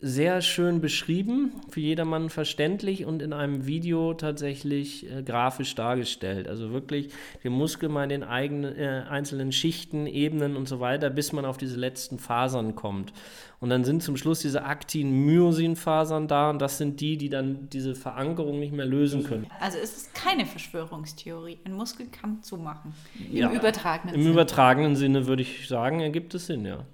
sehr schön beschrieben, für jedermann verständlich und in einem Video tatsächlich äh, grafisch dargestellt. Also wirklich den Muskel mal in den eigenen, äh, einzelnen Schichten, Ebenen und so weiter, bis man auf diese letzten Fasern kommt. Und dann sind zum Schluss diese Aktin-Myosin-Fasern da und das sind die, die dann diese Verankerung nicht mehr lösen können. Also ist es keine Verschwörungstheorie. Ein Muskel kann zumachen. Im ja, übertragenen Im Sinne. Im übertragenen Sinne würde ich sagen, ergibt es Sinn, ja.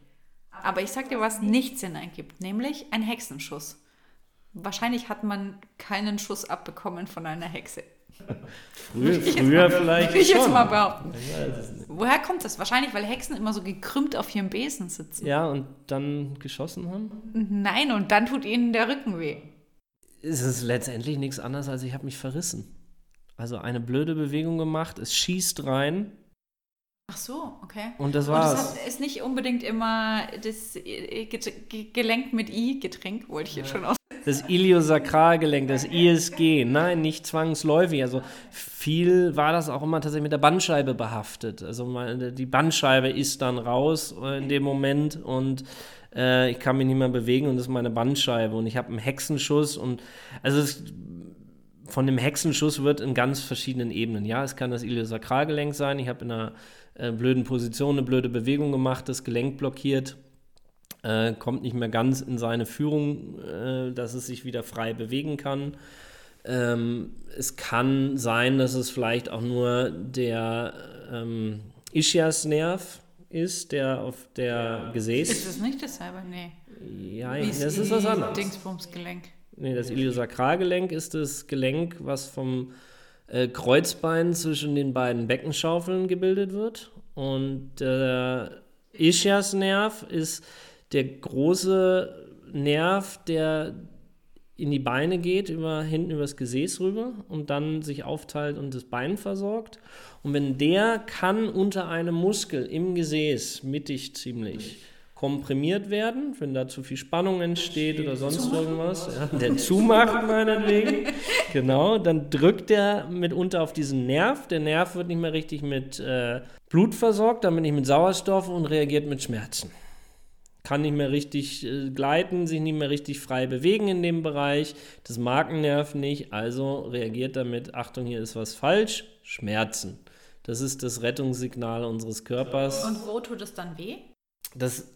Aber ich sag dir, was nicht Sinn ergibt, nämlich ein Hexenschuss. Wahrscheinlich hat man keinen Schuss abbekommen von einer Hexe. Früher, früher vielleicht. Ich jetzt mal behaupten. Woher kommt das? Wahrscheinlich, weil Hexen immer so gekrümmt auf ihrem Besen sitzen. Ja, und dann geschossen haben? Nein, und dann tut ihnen der Rücken weh. Es ist letztendlich nichts anderes, als ich habe mich verrissen. Also eine blöde Bewegung gemacht, es schießt rein Ach so, okay. Und das war's. Und das ist nicht unbedingt immer das äh, Gelenk mit I, Getränk, wollte ich jetzt schon aus. Das Iliosakralgelenk, das ISG. Nein, nicht zwangsläufig. Also viel war das auch immer tatsächlich mit der Bandscheibe behaftet. Also die Bandscheibe ist dann raus in dem Moment und äh, ich kann mich nicht mehr bewegen und das ist meine Bandscheibe. Und ich habe einen Hexenschuss und also es, von dem Hexenschuss wird in ganz verschiedenen Ebenen. Ja, es kann das Iliosakralgelenk sein. Ich habe in einer äh, blöden Position eine blöde Bewegung gemacht, das Gelenk blockiert, äh, kommt nicht mehr ganz in seine Führung, äh, dass es sich wieder frei bewegen kann. Ähm, es kann sein, dass es vielleicht auch nur der ähm, Ischiasnerv ist, der auf der Gesäß. Ist das nicht dasselbe? Nee. Ja, Wie das ist was anderes. Dingsbumsgelenk. Nee, das Iliosakralgelenk ist das Gelenk, was vom äh, Kreuzbein zwischen den beiden Beckenschaufeln gebildet wird. Und der Ischiasnerv ist der große Nerv, der in die Beine geht, über, hinten übers Gesäß rüber und dann sich aufteilt und das Bein versorgt. Und wenn der kann unter einem Muskel im Gesäß, mittig ziemlich, komprimiert werden, wenn da zu viel Spannung entsteht oder sonst irgendwas. Ja, der zumacht meinetwegen. genau, dann drückt der mitunter auf diesen Nerv. Der Nerv wird nicht mehr richtig mit äh, Blut versorgt, damit nicht mit Sauerstoff und reagiert mit Schmerzen. Kann nicht mehr richtig äh, gleiten, sich nicht mehr richtig frei bewegen in dem Bereich. Das Markennerv nicht, also reagiert damit, Achtung, hier ist was falsch, Schmerzen. Das ist das Rettungssignal unseres Körpers. Und wo tut es dann weh? Das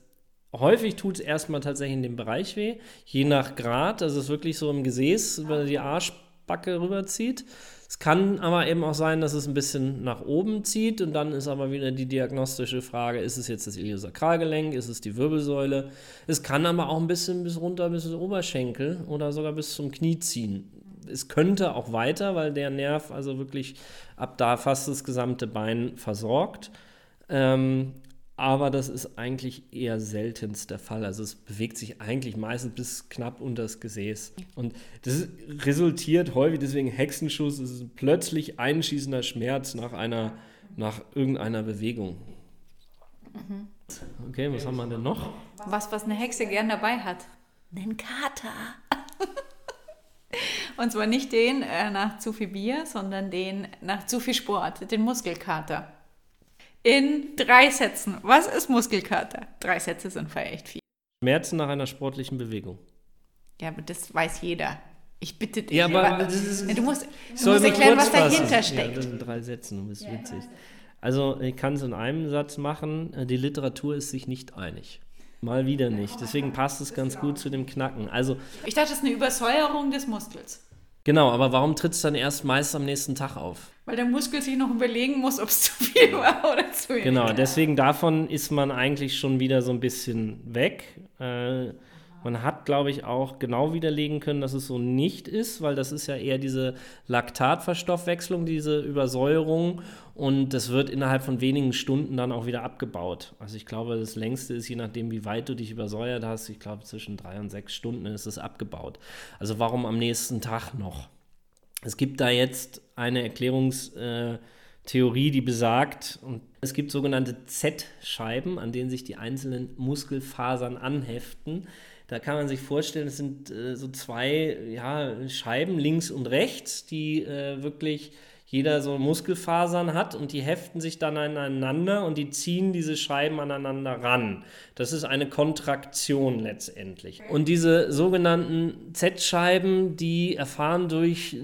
Häufig tut es erstmal tatsächlich in dem Bereich weh, je nach Grad. Also es wirklich so im Gesäß, wenn die Arschbacke rüberzieht. Es kann aber eben auch sein, dass es ein bisschen nach oben zieht und dann ist aber wieder die diagnostische Frage, ist es jetzt das Iliosakralgelenk, ist es die Wirbelsäule? Es kann aber auch ein bisschen bis runter bis zum Oberschenkel oder sogar bis zum Knie ziehen. Es könnte auch weiter, weil der Nerv also wirklich ab da fast das gesamte Bein versorgt. Ähm, aber das ist eigentlich eher seltenst der Fall. Also es bewegt sich eigentlich meistens bis knapp unter das Gesäß. Und das resultiert häufig, deswegen Hexenschuss, es ist ein plötzlich einschießender Schmerz nach einer, nach irgendeiner Bewegung. Mhm. Okay, was haben wir denn noch? Was, was eine Hexe gern dabei hat. Einen Kater. Und zwar nicht den äh, nach zu viel Bier, sondern den nach zu viel Sport, den Muskelkater in drei Sätzen. Was ist Muskelkater? Drei Sätze sind vorher echt viel. Schmerzen nach einer sportlichen Bewegung. Ja, aber das weiß jeder. Ich bitte dich. Ja, aber das ist, du musst, du musst erklären, was dahinter steckt. Ja, das sind drei Sätze, du bist ja, witzig. Also, ich kann es in einem Satz machen. Die Literatur ist sich nicht einig. Mal wieder nicht. Deswegen passt es ganz gut zu dem Knacken. Also, ich dachte, das ist eine Übersäuerung des Muskels. Genau, aber warum tritt es dann erst meist am nächsten Tag auf? Weil der Muskel sich noch überlegen muss, ob es zu viel war oder zu wenig. Genau, deswegen davon ist man eigentlich schon wieder so ein bisschen weg. Äh, man hat, glaube ich, auch genau widerlegen können, dass es so nicht ist, weil das ist ja eher diese Laktatverstoffwechslung, diese Übersäuerung und das wird innerhalb von wenigen Stunden dann auch wieder abgebaut. Also ich glaube, das längste ist, je nachdem, wie weit du dich übersäuert hast, ich glaube, zwischen drei und sechs Stunden ist es abgebaut. Also warum am nächsten Tag noch? Es gibt da jetzt eine Erklärungstheorie, die besagt, und es gibt sogenannte Z-Scheiben, an denen sich die einzelnen Muskelfasern anheften. Da kann man sich vorstellen, es sind äh, so zwei ja, Scheiben links und rechts, die äh, wirklich jeder so Muskelfasern hat und die heften sich dann aneinander und die ziehen diese Scheiben aneinander ran. Das ist eine Kontraktion letztendlich. Und diese sogenannten Z-Scheiben, die erfahren durch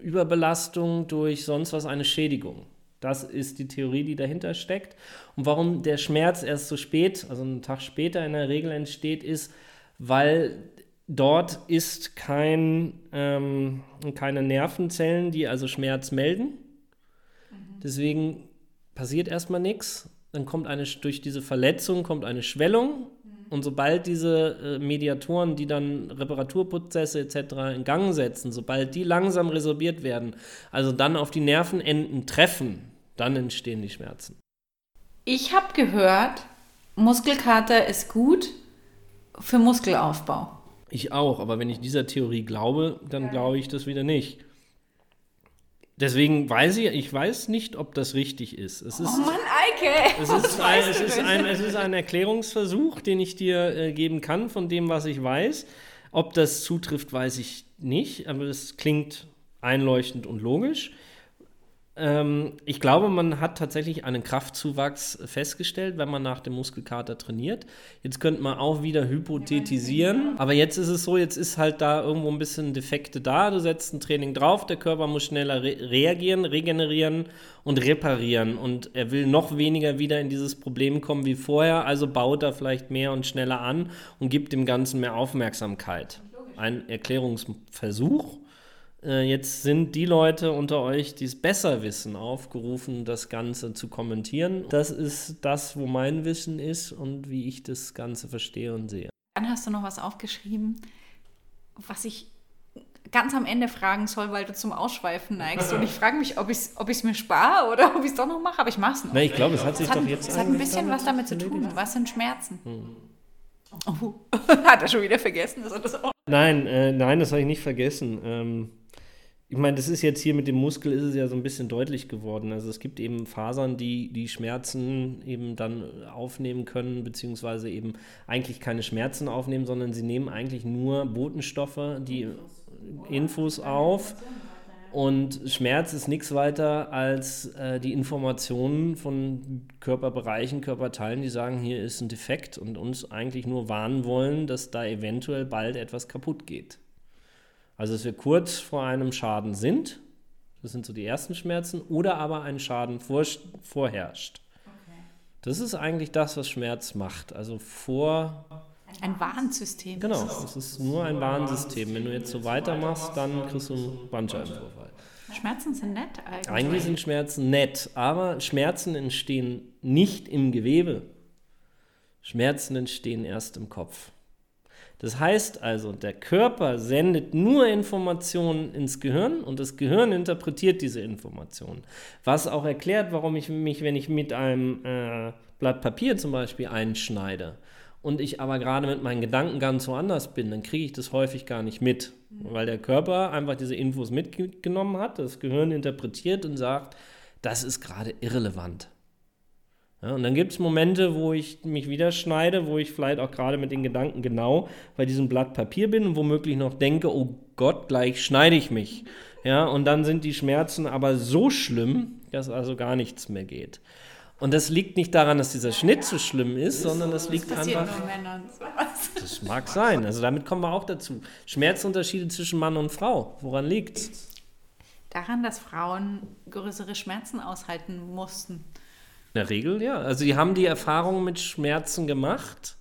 Überbelastung, durch sonst was eine Schädigung. Das ist die Theorie, die dahinter steckt. Und warum der Schmerz erst so spät, also einen Tag später in der Regel entsteht, ist, weil dort ist kein, ähm, keine Nervenzellen, die also Schmerz melden. Mhm. Deswegen passiert erstmal nichts. Dann kommt eine, durch diese Verletzung kommt eine Schwellung. Mhm. Und sobald diese äh, Mediatoren, die dann Reparaturprozesse etc. in Gang setzen, sobald die langsam resorbiert werden, also dann auf die Nervenenden treffen, dann entstehen die Schmerzen. Ich habe gehört, Muskelkater ist gut für Muskelaufbau. Ich auch, aber wenn ich dieser Theorie glaube, dann glaube ich das wieder nicht. Deswegen weiß ich, ich weiß nicht, ob das richtig ist. Es ist oh Mann, Eike! Es ist, ein, es, ist ein, es ist ein Erklärungsversuch, den ich dir äh, geben kann von dem, was ich weiß. Ob das zutrifft, weiß ich nicht, aber es klingt einleuchtend und logisch. Ähm, ich glaube, man hat tatsächlich einen Kraftzuwachs festgestellt, wenn man nach dem Muskelkater trainiert. Jetzt könnte man auch wieder hypothetisieren, aber jetzt ist es so, jetzt ist halt da irgendwo ein bisschen Defekte da. Du setzt ein Training drauf, der Körper muss schneller re reagieren, regenerieren und reparieren und er will noch weniger wieder in dieses Problem kommen wie vorher, also baut er vielleicht mehr und schneller an und gibt dem Ganzen mehr Aufmerksamkeit. Ein Erklärungsversuch jetzt sind die Leute unter euch, die es besser wissen, aufgerufen, das Ganze zu kommentieren. Das ist das, wo mein Wissen ist und wie ich das Ganze verstehe und sehe. Dann hast du noch was aufgeschrieben, was ich ganz am Ende fragen soll, weil du zum Ausschweifen neigst. Und ich frage mich, ob ich es ob mir spare oder ob ich es doch noch mache, aber ich mache es noch. Na, ich glaube, es hat sich es doch jetzt. Es hat ein bisschen was damit zu tun. Was sind Schmerzen? Hm. Oh, hat er schon wieder vergessen? Dass er das auch nein, äh, nein, das habe ich nicht vergessen. Ähm, ich meine, das ist jetzt hier mit dem Muskel ist es ja so ein bisschen deutlich geworden. Also es gibt eben Fasern, die die Schmerzen eben dann aufnehmen können, beziehungsweise eben eigentlich keine Schmerzen aufnehmen, sondern sie nehmen eigentlich nur Botenstoffe, die Infos auf. Und Schmerz ist nichts weiter als äh, die Informationen von Körperbereichen, Körperteilen, die sagen, hier ist ein Defekt und uns eigentlich nur warnen wollen, dass da eventuell bald etwas kaputt geht. Also, dass wir kurz vor einem Schaden sind, das sind so die ersten Schmerzen, oder aber ein Schaden vor, vorherrscht. Okay. Das ist eigentlich das, was Schmerz macht. Also vor. Ein Warnsystem. Genau, es ist nur ein Warnsystem. Wenn du jetzt so weitermachst, dann kriegst du einen Bandscheibenvorfall. Schmerzen sind nett eigentlich. Eigentlich sind Schmerzen nett, aber Schmerzen entstehen nicht im Gewebe. Schmerzen entstehen erst im Kopf. Das heißt also, der Körper sendet nur Informationen ins Gehirn und das Gehirn interpretiert diese Informationen. Was auch erklärt, warum ich mich, wenn ich mit einem äh, Blatt Papier zum Beispiel einschneide und ich aber gerade mit meinen Gedanken ganz woanders bin, dann kriege ich das häufig gar nicht mit, weil der Körper einfach diese Infos mitgenommen hat, das Gehirn interpretiert und sagt, das ist gerade irrelevant. Ja, und dann gibt es Momente, wo ich mich wieder schneide, wo ich vielleicht auch gerade mit den Gedanken genau bei diesem Blatt Papier bin und womöglich noch denke, oh Gott, gleich schneide ich mich. Ja, und dann sind die Schmerzen aber so schlimm, dass also gar nichts mehr geht. Und das liegt nicht daran, dass dieser Schnitt so schlimm ist, sondern das liegt das einfach. Das mag sein. Also damit kommen wir auch dazu. Schmerzunterschiede zwischen Mann und Frau. Woran liegt's? Daran, dass Frauen größere Schmerzen aushalten mussten. In der Regel, ja. Also die haben die Erfahrung mit Schmerzen gemacht.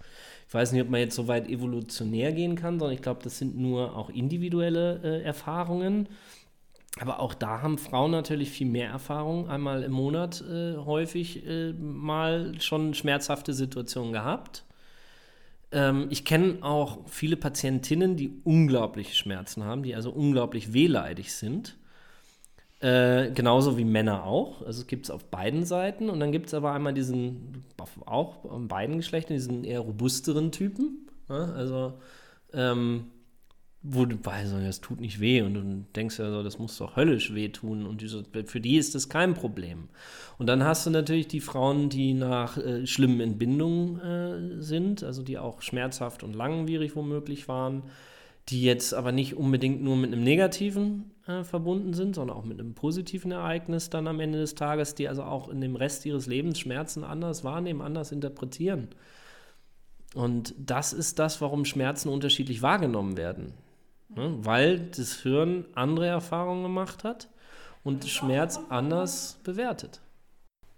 Ich weiß nicht, ob man jetzt so weit evolutionär gehen kann, sondern ich glaube, das sind nur auch individuelle äh, Erfahrungen. Aber auch da haben Frauen natürlich viel mehr Erfahrung, einmal im Monat äh, häufig äh, mal schon schmerzhafte Situationen gehabt. ähm, ich kenne auch viele Patientinnen, die unglaubliche Schmerzen haben, die also unglaublich wehleidig sind. Äh, genauso wie Männer auch. Also gibt es auf beiden Seiten. Und dann gibt es aber einmal diesen, auch an beiden Geschlechtern, diesen eher robusteren Typen. Ja? Also, ähm, wo du weißt, das tut nicht weh und du denkst ja so, das muss doch höllisch wehtun und diese, für die ist das kein Problem. Und dann hast du natürlich die Frauen, die nach äh, schlimmen Entbindungen äh, sind, also die auch schmerzhaft und langwierig womöglich waren, die jetzt aber nicht unbedingt nur mit einem negativen äh, verbunden sind, sondern auch mit einem positiven Ereignis dann am Ende des Tages, die also auch in dem Rest ihres Lebens Schmerzen anders wahrnehmen, anders interpretieren. Und das ist das, warum Schmerzen unterschiedlich wahrgenommen werden. Ne? Weil das Hirn andere Erfahrungen gemacht hat und Schmerz anders bewertet.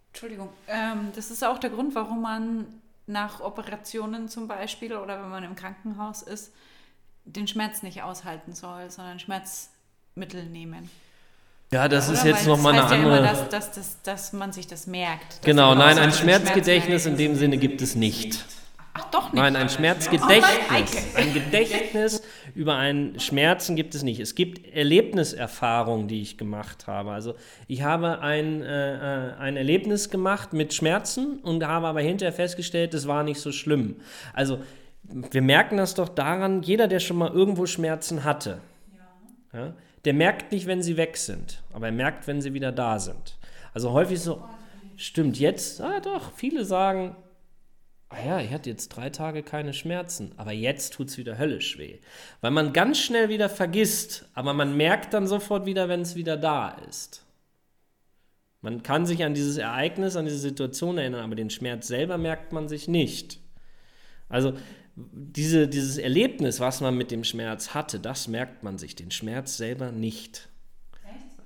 Entschuldigung, ähm, das ist auch der Grund, warum man nach Operationen zum Beispiel oder wenn man im Krankenhaus ist, den Schmerz nicht aushalten soll, sondern Schmerzmittel nehmen. Ja, das Oder? ist jetzt nochmal eine andere. Ja immer, dass, dass, dass, dass man sich das merkt. Genau, nein, ein Schmerzgedächtnis in dem Sinne gibt es nicht. Ach doch nicht. Nein, ein Schmerzgedächtnis. Ein Gedächtnis über einen Schmerzen gibt es nicht. Es gibt Erlebniserfahrungen, die ich gemacht habe. Also ich habe ein, äh, ein Erlebnis gemacht mit Schmerzen und habe aber hinterher festgestellt, es war nicht so schlimm. Also wir merken das doch daran, jeder, der schon mal irgendwo Schmerzen hatte, ja, der merkt nicht, wenn sie weg sind, aber er merkt, wenn sie wieder da sind. Also häufig so, stimmt jetzt, ah doch, viele sagen, ah ja, ich hatte jetzt drei Tage keine Schmerzen, aber jetzt tut es wieder höllisch weh. Weil man ganz schnell wieder vergisst, aber man merkt dann sofort wieder, wenn es wieder da ist. Man kann sich an dieses Ereignis, an diese Situation erinnern, aber den Schmerz selber merkt man sich nicht. Also diese, dieses Erlebnis, was man mit dem Schmerz hatte, das merkt man sich, den Schmerz selber nicht.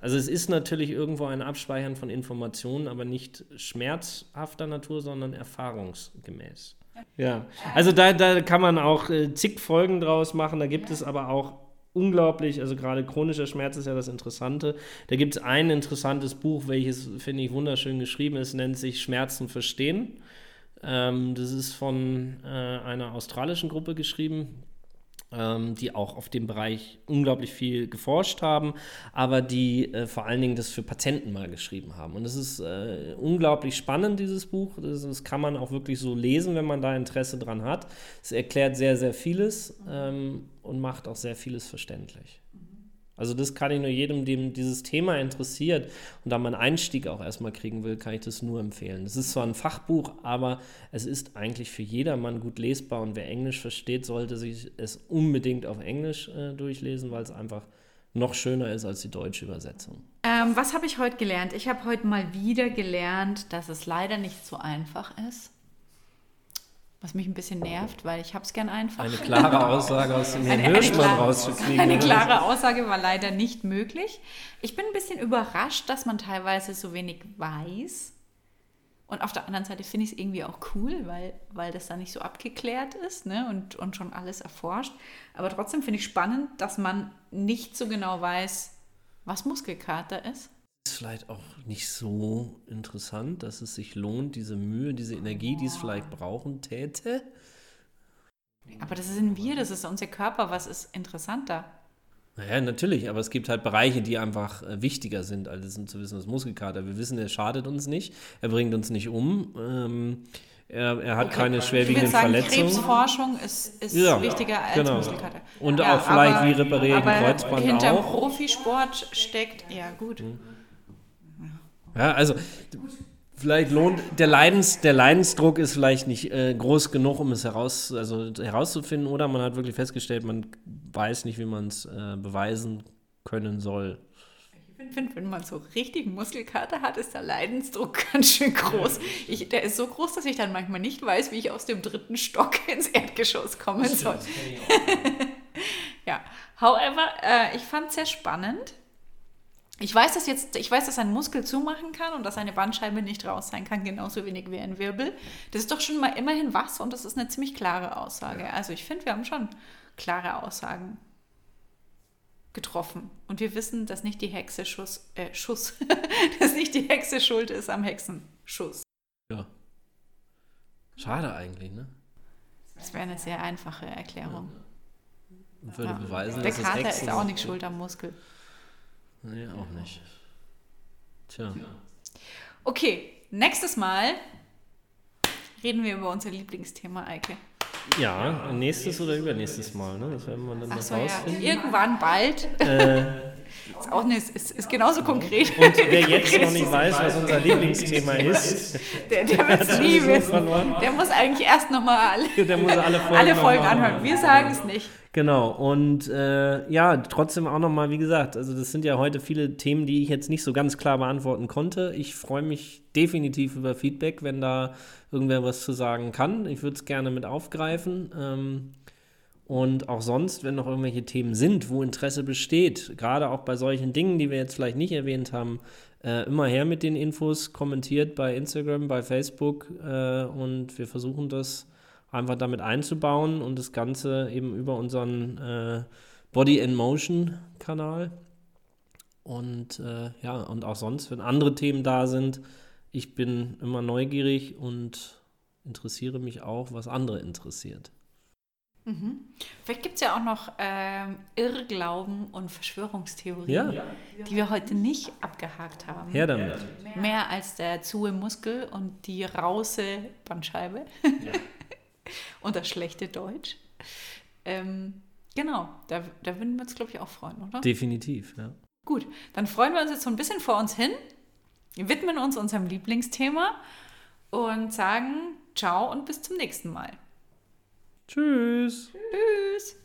Also es ist natürlich irgendwo ein Abspeichern von Informationen, aber nicht schmerzhafter Natur, sondern erfahrungsgemäß. Ja, also da, da kann man auch äh, zig Folgen draus machen. Da gibt es aber auch unglaublich, also gerade chronischer Schmerz ist ja das Interessante. Da gibt es ein interessantes Buch, welches finde ich wunderschön geschrieben ist, nennt sich Schmerzen verstehen. Ähm, das ist von äh, einer australischen Gruppe geschrieben ähm, die auch auf dem Bereich unglaublich viel geforscht haben, aber die äh, vor allen Dingen das für Patienten mal geschrieben haben. Und es ist äh, unglaublich spannend, dieses Buch. Das, das, kann man auch wirklich so lesen, wenn man da Interesse dran hat. Es erklärt sehr, sehr vieles ähm, und macht auch sehr vieles verständlich. Also das kann ich nur jedem, dem dieses Thema interessiert und da man Einstieg auch erstmal kriegen will, kann ich das nur empfehlen. Es ist zwar ein Fachbuch, aber es ist eigentlich für jedermann gut lesbar und wer Englisch versteht, sollte sich es unbedingt auf Englisch äh, durchlesen, weil es einfach noch schöner ist als die deutsche Übersetzung. Ähm, was habe ich heute gelernt? Ich habe heute mal wieder gelernt, dass es leider nicht so einfach ist was mich ein bisschen nervt, weil ich habe es gern einfach. Eine klare Aussage aus dem Herrn Hirschmann rauszukriegen. Eine klare Aussage war leider nicht möglich. Ich bin ein bisschen überrascht, dass man teilweise so wenig weiß. Und auf der anderen Seite finde ich es irgendwie auch cool, weil, weil das da nicht so abgeklärt ist ne? und, und schon alles erforscht. Aber trotzdem finde ich spannend, dass man nicht so genau weiß, was Muskelkater ist ist vielleicht auch nicht so interessant, dass es sich lohnt, diese Mühe, diese Energie, die es vielleicht brauchen täte. Aber das sind wir, das ist unser Körper. Was ist interessanter? Naja, natürlich, aber es gibt halt Bereiche, die einfach äh, wichtiger sind, als zu wissen, was Muskelkater. Wir wissen, er schadet uns nicht, er bringt uns nicht um. Ähm, er, er, hat okay. keine schwerwiegenden ich sagen, Verletzungen. Krebsforschung ist, ist ja, wichtiger als genau. Muskelkater. Und ja, auch vielleicht, aber, wie ich ein Kreuzband hinter auch. Profisport steckt, ja gut. Hm. Ja, also vielleicht lohnt der Leidens der Leidensdruck ist vielleicht nicht äh, groß genug, um es heraus also herauszufinden, oder man hat wirklich festgestellt, man weiß nicht, wie man es äh, beweisen können soll. Ich finde, wenn man so richtig Muskelkater hat, ist der Leidensdruck ganz schön groß. Ich, der ist so groß, dass ich dann manchmal nicht weiß, wie ich aus dem dritten Stock ins Erdgeschoss kommen soll. ja, however, äh, ich fand es sehr spannend ich weiß, dass jetzt, ich weiß, dass ein Muskel zumachen kann und dass eine Bandscheibe nicht raus sein kann, genauso wenig wie ein Wirbel. Das ist doch schon mal immerhin was und das ist eine ziemlich klare Aussage. Also ich finde, wir haben schon klare Aussagen getroffen. Und wir wissen, dass nicht die Hexe Schuss, äh, Schuss, dass nicht die Hexe schuld ist am Hexenschuss. Ja. Schade eigentlich, ne? Das wäre eine sehr einfache Erklärung. Würde Ja. beweisen, Der dass Kater Echsen ist auch nicht schuld am Muskel. Nee, auch nicht. Tja. Okay, nächstes Mal reden wir über unser Lieblingsthema, Eike. Ja, nächstes oder übernächstes Mal, ne? Das werden wir dann Ach noch so, ja. rausfinden. Irgendwann bald. Äh, Ist auch nicht, ist, ist genauso konkret. und wer jetzt noch nicht weiß, was unser Lieblingsthema ist, Der, der wird es nie wissen. Der muss eigentlich erst nochmal alle, alle Folgen, alle anhören. Wir sagen es nicht. Genau, und äh, ja, trotzdem auch nochmal, wie gesagt, also das sind ja heute viele Themen, die ich jetzt nicht so ganz klar beantworten konnte. Ich freue mich definitiv über Feedback, wenn da irgendwer was zu sagen kann. Ich würde es gerne mit aufgreifen. Ähm, und auch sonst, wenn noch irgendwelche Themen sind, wo Interesse besteht, gerade auch bei solchen Dingen, die wir jetzt vielleicht nicht erwähnt haben, äh, immer her mit den Infos, kommentiert bei Instagram, bei Facebook äh, und wir versuchen das einfach damit einzubauen und das Ganze eben über unseren äh, Body in Motion Kanal. Und äh, ja, und auch sonst, wenn andere Themen da sind, ich bin immer neugierig und interessiere mich auch, was andere interessiert. Mhm. Vielleicht gibt es ja auch noch ähm, Irrglauben und Verschwörungstheorien, Ja, die wir heute nicht abgehakt haben. her damit. Mehr als der zu im Muskel und die rause Bandscheibe und das schlechte Deutsch. Ähm, genau, da, da würden wir uns, glaube ich, auch freuen, oder? Definitiv, ja. Gut, dann freuen wir uns jetzt so ein bisschen vor uns hin, widmen uns unserem Lieblingsthema und sagen ciao und bis zum nächsten Mal. Tschüss. Tschüss.